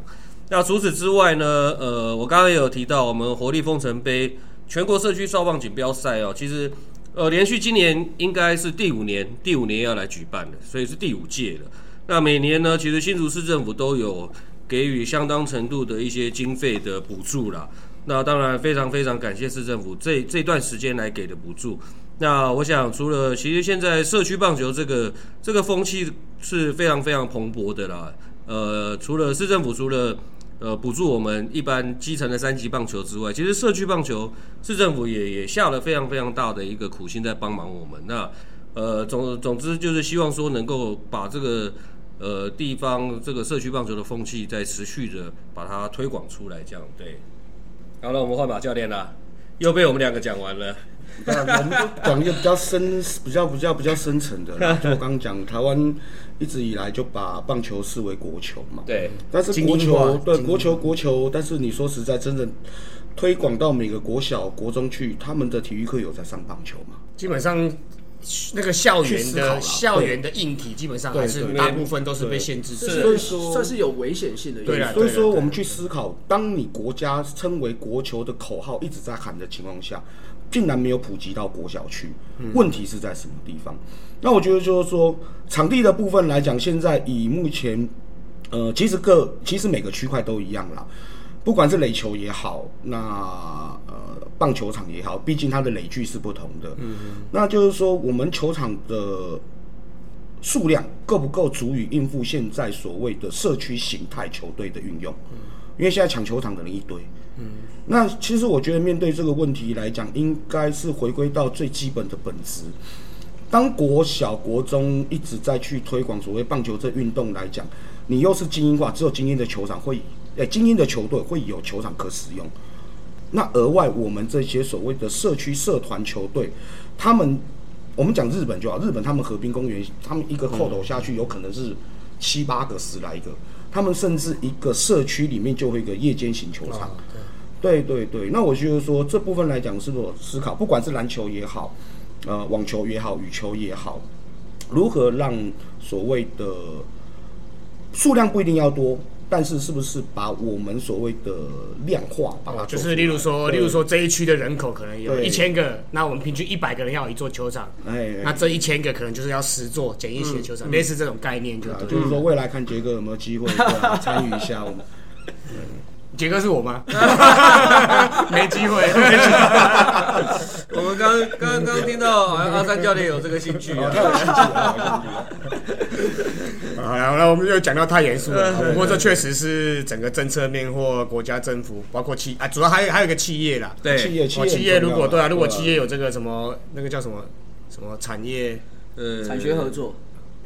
Speaker 2: 那除此之外呢，呃，我刚刚有提到我们活力风城杯全国社区少棒锦标赛哦，其实呃连续今年应该是第五年，第五年要来举办的，所以是第五届了。那每年呢，其实新竹市政府都有给予相当程度的一些经费的补助啦。那当然非常非常感谢市政府这这段时间来给的补助。那我想，除了其实现在社区棒球这个这个风气是非常非常蓬勃的啦。呃，除了市政府除了呃补助我们一般基层的三级棒球之外，其实社区棒球市政府也也下了非常非常大的一个苦心在帮忙我们。那呃总总之就是希望说能够把这个呃地方这个社区棒球的风气再持续的把它推广出来，这样对。好了，我们换马教练啦，又被我们两个讲完了。
Speaker 4: 当然，我们就讲一个比较深、比较比较比较深层的啦。就我刚刚讲，台湾一直以来就把棒球视为国球嘛。
Speaker 2: 对，
Speaker 4: 但是国球对国球国球，但是你说实在，真的推广到每个国小、国中去，他们的体育课有在上棒球吗？
Speaker 1: 基本上那个校园的校园的硬体基本上还是大部分都是被限制住
Speaker 2: 是
Speaker 3: 这。是算是有危险性的。
Speaker 1: 对啦
Speaker 4: 所以说，我们去思考，当你国家称为国球的口号一直在喊的情况下，竟然没有普及到国小区，问题是在什么地方？那我觉得就是说，场地的部分来讲，现在以目前，呃，其实各其实每个区块都一样啦，不管是垒球也好，那呃棒球场也好，毕竟它的垒距是不同的，嗯那就是说，我们球场的数量够不够足以应付现在所谓的社区形态球队的运用？因为现在抢球场的人一堆。那其实我觉得面对这个问题来讲，应该是回归到最基本的本质。当国小、国中一直在去推广所谓棒球这运动来讲，你又是精英化，只有精英的球场会，诶、精英的球队会有球场可使用。那额外我们这些所谓的社区社团球队，他们我们讲日本就好，日本他们河滨公园，他们一个扣头下去有可能是七八个、十来个，他们甚至一个社区里面就会一个夜间型球场。
Speaker 1: 啊
Speaker 4: 对对对，那我就是说这部分来讲，是我思考，不管是篮球也好，呃，网球也好，羽球也好，如何让所谓的数量不一定要多，但是是不是把我们所谓的量化，把它
Speaker 1: 哦，就是例如说，例如说这一区的人口可能有一千个，那我们平均一百个人要有一座球场，
Speaker 4: 哎，
Speaker 1: 那这一千个可能就是要十座简易型的球场，类似这种概念就
Speaker 4: 啊
Speaker 1: 对了。
Speaker 4: 就是说未来看杰哥有没有机会参与一下我们。
Speaker 1: 杰哥是我吗？没机会。
Speaker 2: 我们刚刚刚听到好像阿三教练有这个兴趣啊。
Speaker 1: 好了，那我们又讲到太严肃了。不过这确实是整个政策面或国家政府，包括企啊，主要还有还有一个企业啦。
Speaker 2: 对，
Speaker 4: 企业
Speaker 1: 哦，企业如果对啊，如果企
Speaker 4: 业
Speaker 1: 业有这个什么那个叫什么什么产业，
Speaker 2: 呃，
Speaker 3: 产学合作，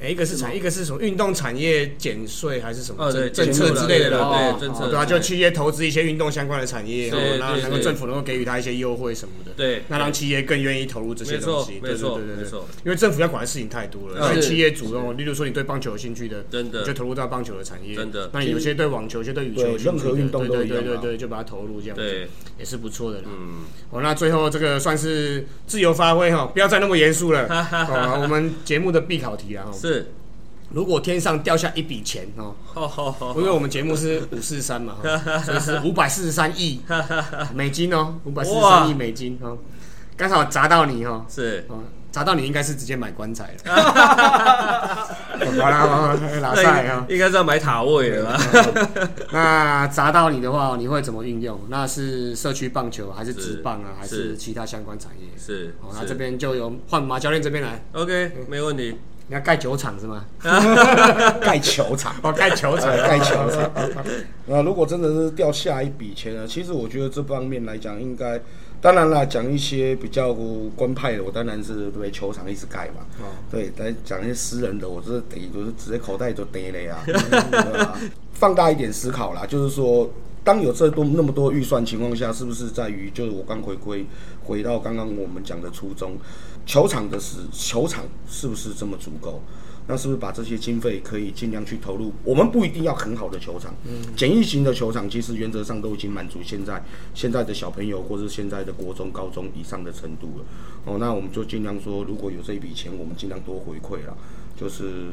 Speaker 1: 哎，一个是产，一个是什么运动产业减税还是什么
Speaker 2: 哦，
Speaker 1: 政政策之类的
Speaker 3: 哦
Speaker 2: 对政策，
Speaker 1: 对啊，就企业投资一些运动相关的产业，
Speaker 2: 对
Speaker 1: 哦那
Speaker 2: 对对
Speaker 1: 能够政府能够给予他一些优惠什么的，
Speaker 2: 对，
Speaker 1: 那让企业更愿意投入这些东西。对
Speaker 2: 没错
Speaker 1: 对对因为政府要管的事情太多了，
Speaker 2: 嗯
Speaker 1: 所以企业主动，例如说你对棒球有兴趣的，
Speaker 2: 真的
Speaker 1: 就投入到棒球的产业。
Speaker 2: 真的
Speaker 1: 那你有些对网球，有些对羽球
Speaker 4: 对
Speaker 1: 有兴趣的，
Speaker 4: 任何运动都
Speaker 1: 对
Speaker 4: 一样啊
Speaker 1: 对对对，就把它投入这样子，
Speaker 2: 对，
Speaker 1: 也是不错的啦。
Speaker 2: 嗯，
Speaker 1: 哦，那最后这个算是自由发挥哈，不要再那么严肃了。哦，我们节目的必考题啊，哦
Speaker 2: 是，
Speaker 1: 如果天上掉下一笔钱哦，
Speaker 2: 好好好，
Speaker 1: 因为我们节目是五四三嘛，哈 所以是五百四十三亿 美金哦，五百四十三亿美金哦，刚好砸到你哦，
Speaker 2: 是，
Speaker 1: 哦，砸到你应该是直接买棺材了。好啦，好啦拉塞啊
Speaker 2: 那，应该是要买塔位了。吧？
Speaker 1: 那砸到你的话，你会怎么运用？那是社区棒球，还是职棒啊，还是。
Speaker 2: 是
Speaker 1: 其他相关产业？
Speaker 2: 是，
Speaker 1: 哦，那
Speaker 2: 是。
Speaker 1: 这边就由换马教练这边来
Speaker 2: ，OK，没问题。
Speaker 1: 你要盖酒厂是吗？
Speaker 4: 盖球场。
Speaker 1: 哦，盖球场，
Speaker 4: 盖球场。那如果真的是掉下一笔钱呢？其实我觉得这方面来讲，应该当然啦，讲一些比较官派的，我当然是对球场一直盖嘛。
Speaker 1: 哦
Speaker 4: 对，但讲一些私人的，我这得就是直接口袋就得了呀。放大一点思考啦，就是说。当有这多那么多预算情况下，是不是在于就是我刚回归回到刚刚我们讲的初衷，球场的是球场是不是这么足够？那是不是把这些经费可以尽量去投入？我们不一定要很好的球场，简易型的球场其实原则上都已经满足现在现在的小朋友或是现在的国中、高中以上的程度了。哦，那我们就尽量说，如果有这一笔钱，我们尽量多回馈了，就是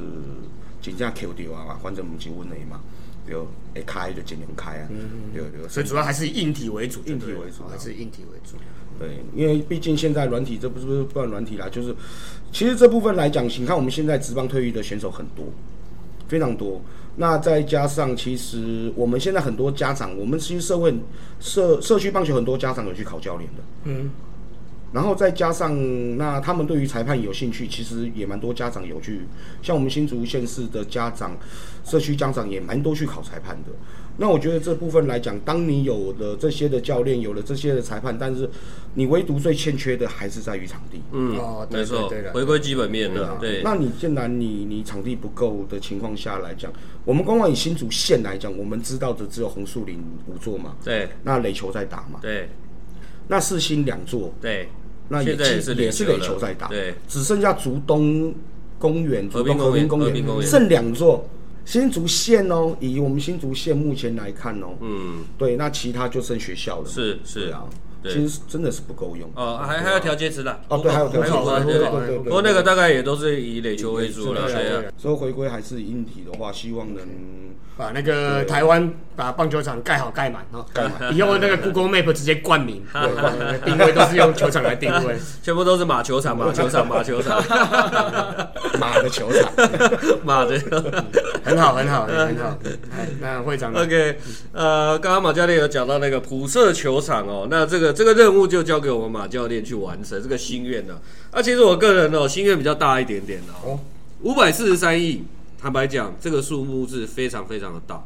Speaker 4: 尽量 Q 掉啊嘛，反正我们是问的嘛，对，会开就尽量开啊，对对。
Speaker 1: 所以主要还是以硬体为主，
Speaker 4: 硬体为主
Speaker 1: 还是硬体为主。
Speaker 4: 对，因为毕竟现在软体这不是不是不算软体啦，就是其实这部分来讲，你看我们现在职棒退役的选手很多，非常多。那再加上，其实我们现在很多家长，我们其实社会社社区棒球很多家长有去考教练的，
Speaker 1: 嗯，
Speaker 4: 然后再加上那他们对于裁判有兴趣，其实也蛮多家长有去，像我们新竹县市的家长、社区家长也蛮多去考裁判的。那我觉得这部分来讲，当你有了这些的教练，有了这些的裁判，但是你唯独最欠缺的还是在于场地。
Speaker 2: 嗯
Speaker 1: 哦，对
Speaker 2: 没错
Speaker 1: 对对，
Speaker 2: 回归基本面了。对，
Speaker 4: 那你既然你你场地不够的情况下来讲，我们光光以新竹县来讲，我们知道的只有红树林五座嘛，
Speaker 2: 对，
Speaker 4: 那垒球在打嘛，
Speaker 2: 对，
Speaker 4: 那四星两座，
Speaker 2: 对，
Speaker 4: 那
Speaker 2: 也是
Speaker 4: 也是
Speaker 2: 垒
Speaker 4: 垒球在打，
Speaker 2: 对，
Speaker 4: 只剩下竹东公园、竹东
Speaker 2: 和平公园
Speaker 4: 剩两座。新竹县哦，以我们新竹县目前来看哦，
Speaker 2: 嗯，
Speaker 4: 对，那其他就剩学校了，
Speaker 2: 是是
Speaker 4: 啊，
Speaker 2: 对
Speaker 4: 其实真的是不够用。
Speaker 2: 哦，还还有调节池的。
Speaker 4: 哦对还有调
Speaker 1: 节池
Speaker 2: 对对
Speaker 1: 对对
Speaker 2: 对
Speaker 4: 对
Speaker 2: 不过那个大概也都是以垒球为主了，
Speaker 1: 对。
Speaker 4: 所以回归还是硬体的话，希望能
Speaker 1: 把那个台湾把棒球场盖好盖满哈，
Speaker 4: 盖满
Speaker 1: 以后那个 Google Map 直接冠名，对定位都是用球场来定位。
Speaker 2: 全部都是马球场，马球场，马球场，
Speaker 4: 马的球场。
Speaker 2: 马的。
Speaker 1: 很好，很好，很好。哎那会长呢
Speaker 2: OK，呃，刚刚马教练有讲到那个普社球场哦，那这个这个任务就交给我们马教练去完成这个心愿了。那、其实我个人哦，心愿比较大一点点哦，五百四十三亿，坦白讲，这个数目是非常非常的大。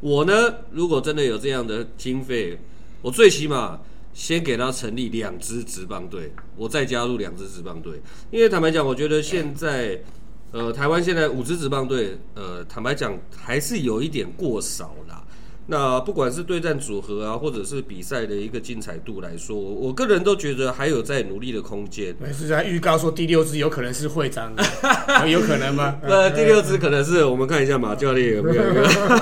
Speaker 2: 我呢，如果真的有这样的经费，我最起码先给他成立两支职棒队，我再加入两支职棒队。因为坦白讲，我觉得现在，呃，台湾现在五支职棒队，呃，坦白讲还是有一点过少啦。那不管是对战组合啊，或者是比赛的一个精彩度来说，我我个人都觉得还有在努力的空间。
Speaker 1: 没是在预告说第六支有可能是会长，有可能吗？
Speaker 2: 呃，第六支可能是我们看一下马教练有没有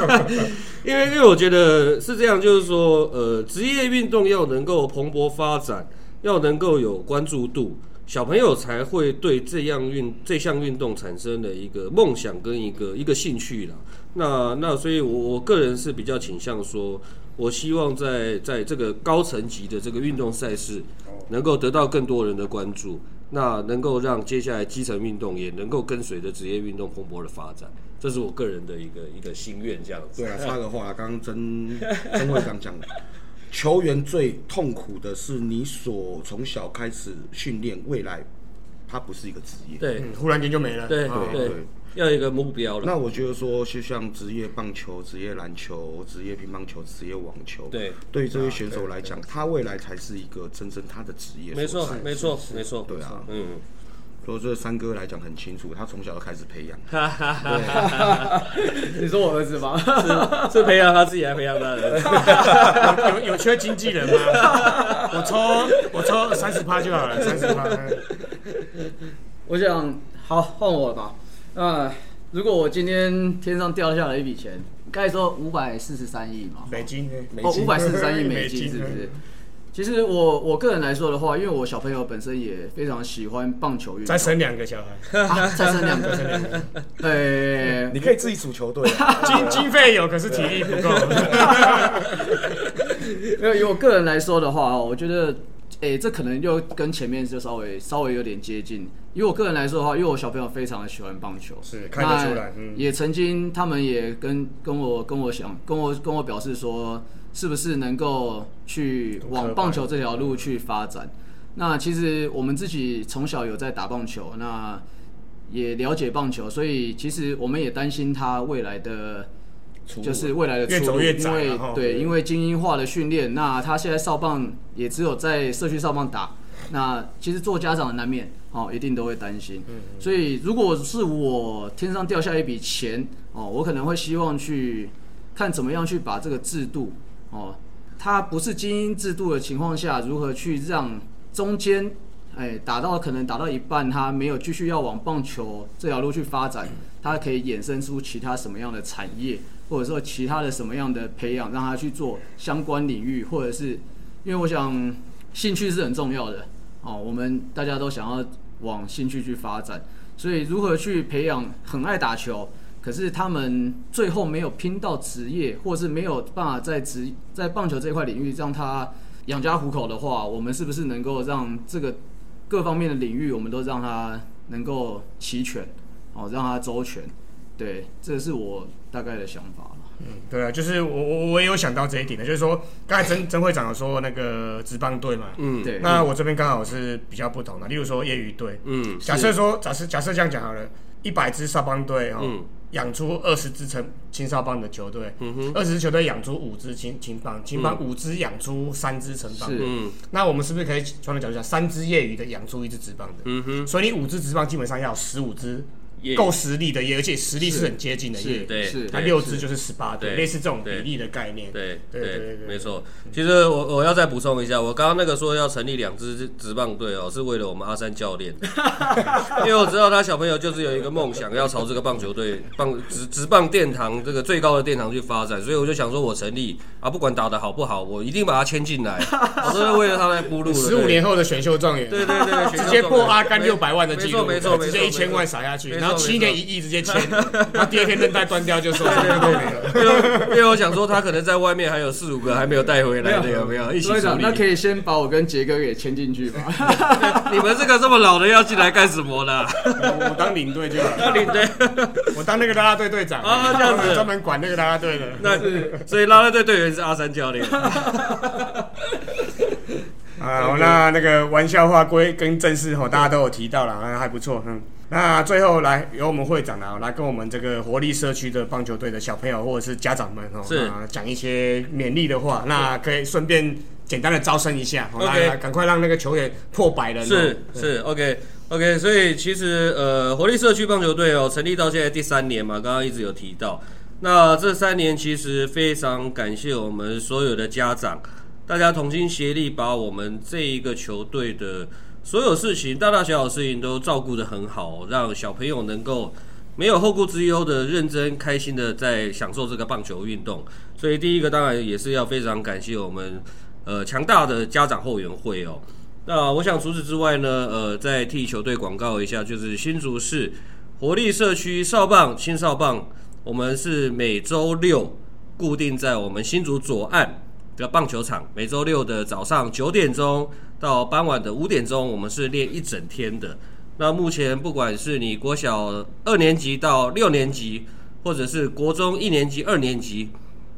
Speaker 2: 因为因为我觉得是这样，就是说，呃，职业运动要能够蓬勃发展，要能够有关注度，小朋友才会对这样运这项运动产生的一个梦想跟一个一个兴趣啦。那那所以我，我个人是比较倾向说，我希望在在这个高层级的这个运动赛事，能够得到更多人的关注。那能够让接下来基层运动也能够跟随着职业运动蓬勃的发展，这是我个人的一个一个心愿，这样子。
Speaker 4: 对啊，插个话，刚刚曾曾会长讲的，球员最痛苦的是你所从小开始训练，未来他不是一个职业。
Speaker 2: 对
Speaker 1: 嗯忽然间就没了。
Speaker 2: 对
Speaker 1: 哦
Speaker 2: 对
Speaker 4: 对，
Speaker 2: 要一个目标了。
Speaker 4: 那我觉得说，就像职业棒球、职业篮球、职业乒乓球、职业网球，
Speaker 2: 对，
Speaker 4: 对于这些选手来讲，他未来才是一个真正他的职业。
Speaker 2: 没错，没错，没错。
Speaker 4: 对啊，
Speaker 2: 嗯，
Speaker 4: 所以这三哥来讲很清楚，他从小就开始培养。
Speaker 3: 你说我儿子吗？
Speaker 2: 是培养他自己，还培养他的。
Speaker 1: 有有缺经纪人吗？我抽我抽三十趴就好了，三十趴。
Speaker 3: 我想，好换我吧。那如果我今天天上掉下了一笔钱，刚才说五百四十三亿嘛，
Speaker 1: 美金，
Speaker 3: 哦，五百四十三亿美
Speaker 1: 美金。
Speaker 3: 金是不是？其实我我个人来说的话，因为我小朋友本身也非常喜欢棒球运动，
Speaker 1: 再生两个小孩，
Speaker 3: 啊再生两个，呃，
Speaker 4: 你可以自己组球队啊，
Speaker 1: 经经费有，可是体力不够。
Speaker 3: 因为以我个人来说的话哦，我觉得，诶、这可能又跟前面就稍微稍微有点接近。以我个人来说的话，因为我小朋友非常的喜欢棒球，
Speaker 1: 是看得出来嗯
Speaker 3: 也曾经他们也跟跟我跟我想跟我跟我表示说，是不是能够去往棒球这条路去发展？那其实我们自己从小有在打棒球，那也了解棒球，所以其实我们也担心他未来的就是未来的出路，
Speaker 1: 越走越窄
Speaker 3: 对，因为精英化的训练，那他现在少棒也只有在社区少棒打，那其实做家长的难免哦，一定都会担心。所以如果是我天上掉下一笔钱哦，我可能会希望去看怎么样去把这个制度哦，它不是精英制度的情况下，如何去让中间哎打到可能打到一半，他没有继续要往棒球这条路去发展，它可以衍生出其他什么样的产业，或者说其他的什么样的培养，让他去做相关领域，或者是因为我想兴趣是很重要的哦，我们大家都想要往兴趣去发展，所以如何去培养很爱打球，可是他们最后没有拼到职业，或是没有办法在职在棒球这块领域让他养家糊口的话，我们是不是能够让这个各方面的领域，我们都让他能够齐全，哦，让他周全？对，这是我大概的想法嗯。
Speaker 1: 对啊，就是我我我也有想到这一点的，就是说刚才曾曾会长有说那个职棒队嘛，
Speaker 2: 嗯，
Speaker 3: 对，
Speaker 1: 那我这边刚好是比较不同的，例如说业余队，
Speaker 2: 嗯，
Speaker 1: 假设说假设假设这样讲好了，一百支少棒队哦
Speaker 2: 嗯，
Speaker 1: 养出二十支成青少棒的球队，
Speaker 2: 嗯哼，
Speaker 1: 二十支球队养出五支青青棒，青棒五支养出三支成棒。
Speaker 3: 是，
Speaker 2: 嗯
Speaker 1: 那我们是不是可以从的角度讲，三支业余的养出一支职棒的？
Speaker 2: 嗯哼，
Speaker 1: 所以你五支职棒基本上要十五支
Speaker 2: 也
Speaker 1: 够实力的，也而且实力是很接近的，
Speaker 3: 是
Speaker 1: 也
Speaker 2: 对
Speaker 3: 是
Speaker 1: 那六支就是十八队，类似这种比例的概念。
Speaker 2: 对
Speaker 1: 对对对对
Speaker 2: 没错。其实我我要再补充一下，我刚刚那个说要成立两支直棒队哦，是为了我们阿三教练，因为我知道他小朋友就是有一个梦想，要朝这个棒球队棒职职棒殿堂这个最高的殿堂去发展，所以我就想说我成立啊，不管打得好不好，我一定把他牵进来，我都是为了他来铺路的。
Speaker 1: 十五年后的选秀状元，
Speaker 2: 对，对对对，
Speaker 1: 直接破阿甘
Speaker 2: 没
Speaker 1: 六百万的记录，
Speaker 2: 没错没错，
Speaker 1: 直接一千万撒下去，然后七年一亿直接签，然后第二天韧带断掉就说
Speaker 2: 对对
Speaker 1: 对
Speaker 2: 对，因为因为我想说他可能在外面还有四五个还没有带回来的，有没有一起处
Speaker 3: 理，那可？以先把我跟杰哥给签进去吧。
Speaker 2: 你们这个这么老的要进来干什么呢？
Speaker 1: 我当领队就好，
Speaker 2: 那领队，
Speaker 1: 我当那个啦啦队队长
Speaker 2: 啊这样子
Speaker 1: 专门管那个啦啦队的。
Speaker 2: 那所以啦啦队队员是阿三教练。
Speaker 1: 啊，那那个玩笑话归跟正式吼，大家都有提到了，啊，还不错，嗯。那最后来由我们会长啊，来跟我们这个活力社区的棒球队的小朋友或者是家长们哦，
Speaker 2: 是
Speaker 1: 那讲一些勉励的话，那可以顺便简单的招生一下，来赶快让那个球员破百人哦。
Speaker 2: 是是，OK OK，所以其实呃，活力社区棒球队哦，成立到现在第三年嘛，刚刚一直有提到。那这三年其实非常感谢我们所有的家长，大家同心协力，把我们这一个球队的所有事情，大大小小的事情都照顾得很好，让小朋友能够没有后顾之忧的认真开心的在享受这个棒球运动。所以第一个当然也是要非常感谢我们呃强大的家长后援会哦。那我想除此之外呢，呃，再替球队广告一下，就是新竹市活力社区少棒青少棒，我们是每周六固定在我们新竹左岸的棒球场，每周六的早上九点钟到傍晚的五点钟，我们是练一整天的。那目前不管是你国小二年级到六年级，或者是国中一年级、二年级，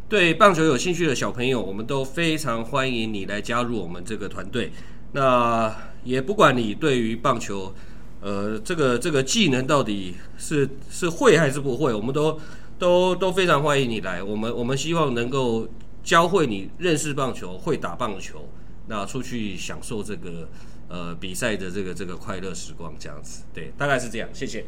Speaker 2: 对棒球有兴趣的小朋友，我们都非常欢迎你来加入我们这个团队。那也不管你对于棒球，呃，这个这个技能到底是是会还是不会，我们都都都非常欢迎你来。我们我们希望能够教会你认识棒球，会打棒球，那出去享受这个呃比赛的这个这个快乐时光，这样子。对，大概是这样。谢谢。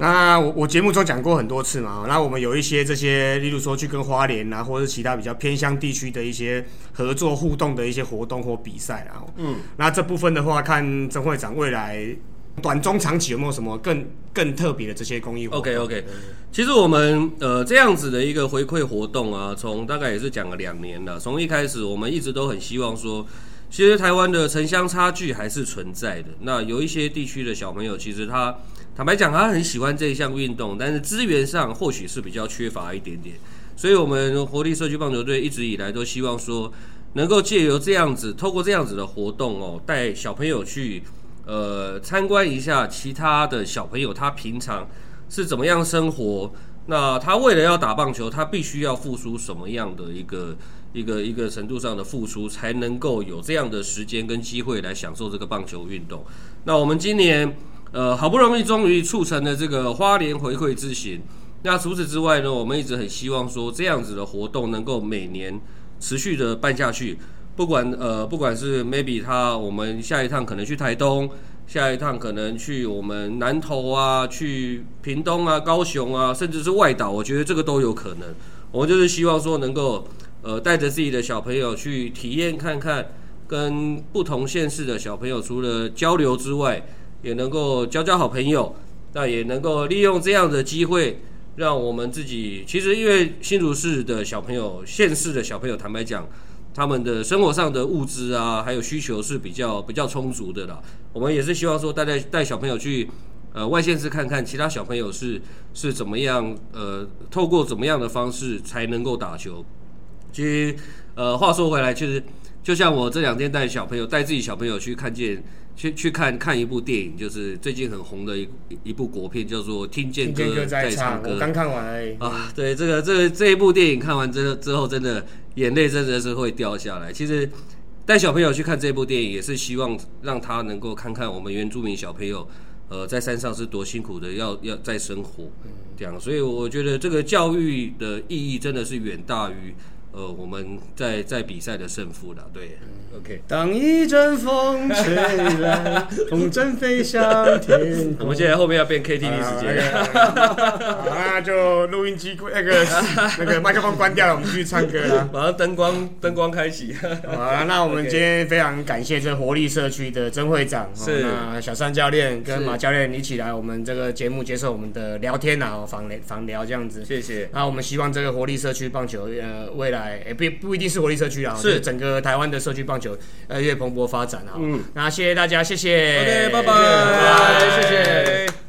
Speaker 1: 那我我节目中讲过很多次嘛，那我们有一些这些，例如说去跟花莲啊，或者是其他比较偏乡地区的一些合作互动的一些活动或比赛啊。嗯，那这部分的话，看曾会长未来短中长期有没有什么更更特别的这些公益活动
Speaker 2: OK OK，其实我们呃这样子的一个回馈活动啊，从大概也是讲了两年了。从一开始，我们一直都很希望说，其实台湾的城乡差距还是存在的。那有一些地区的小朋友，其实他坦白讲，他很喜欢这一项运动，但是资源上或许是比较缺乏一点点。所以，我们活力社区棒球队一直以来都希望说，能够借由这样子，透过这样子的活动哦，带小朋友去呃参观一下其他的小朋友，他平常是怎么样生活。那他为了要打棒球，他必须要付出什么样的一个一个一个程度上的付出，才能够有这样的时间跟机会来享受这个棒球运动。那我们今年呃好不容易终于促成了这个花莲回馈之行。那除此之外呢，我们一直很希望说这样子的活动能够每年持续的办下去。不管呃，不管是 maybe 他我们下一趟可能去台东，下一趟可能去我们南投啊，去屏东啊、高雄啊，甚至是外岛，我觉得这个都有可能。我们就是希望说能够呃带着自己的小朋友去体验看看，跟不同县市的小朋友除了交流之外，也能够交交好朋友，那也能够利用这样的机会。让我们自己，其实因为新竹市的小朋友、县市的小朋友，坦白讲，他们的生活上的物资啊，还有需求是比较比较充足的啦。我们也是希望说，带带带小朋友去呃外县市看看，其他小朋友是是怎么样呃，透过怎么样的方式才能够打球。其实呃，话说回来，其实就像我这两天带小朋友带自己小朋友去看见。去去看看一部电影，就是最近很红的一一部国片，叫做《听见歌在唱歌》。
Speaker 1: 我刚看完而已。
Speaker 2: 啊，对，这个这个这一部电影看完之后之后，真的眼泪真的是会掉下来。其实带小朋友去看这部电影，也是希望让他能够看看我们原住民小朋友，呃，在山上是多辛苦的，要要在生活这样。所以我觉得这个教育的意义真的是远大于呃，我们在在比赛的胜负了。对，OK，
Speaker 1: 当一阵风吹来，风筝飞向天空。
Speaker 2: 我们现在后面要变 KTV 时间。
Speaker 1: 好，那就录音机那个 那个麦克风关掉了，我们继续唱歌啦。
Speaker 2: 马上灯光灯光开启。
Speaker 1: 好啊，那我们今天非常感谢这活力社区的曾会长，
Speaker 2: 是
Speaker 1: 那小三教练跟马教练一起来我们这个节目接受我们的聊天啊，访聊访聊这样子。
Speaker 2: 谢谢。
Speaker 1: 那我们希望这个活力社区棒球，呃，未来也、不不一定是活力社区啊，是整个台湾的社区棒球，呃，越蓬勃发展啊。嗯，那谢谢大家，谢谢。
Speaker 2: OK，拜拜，
Speaker 1: 拜拜
Speaker 3: 谢谢。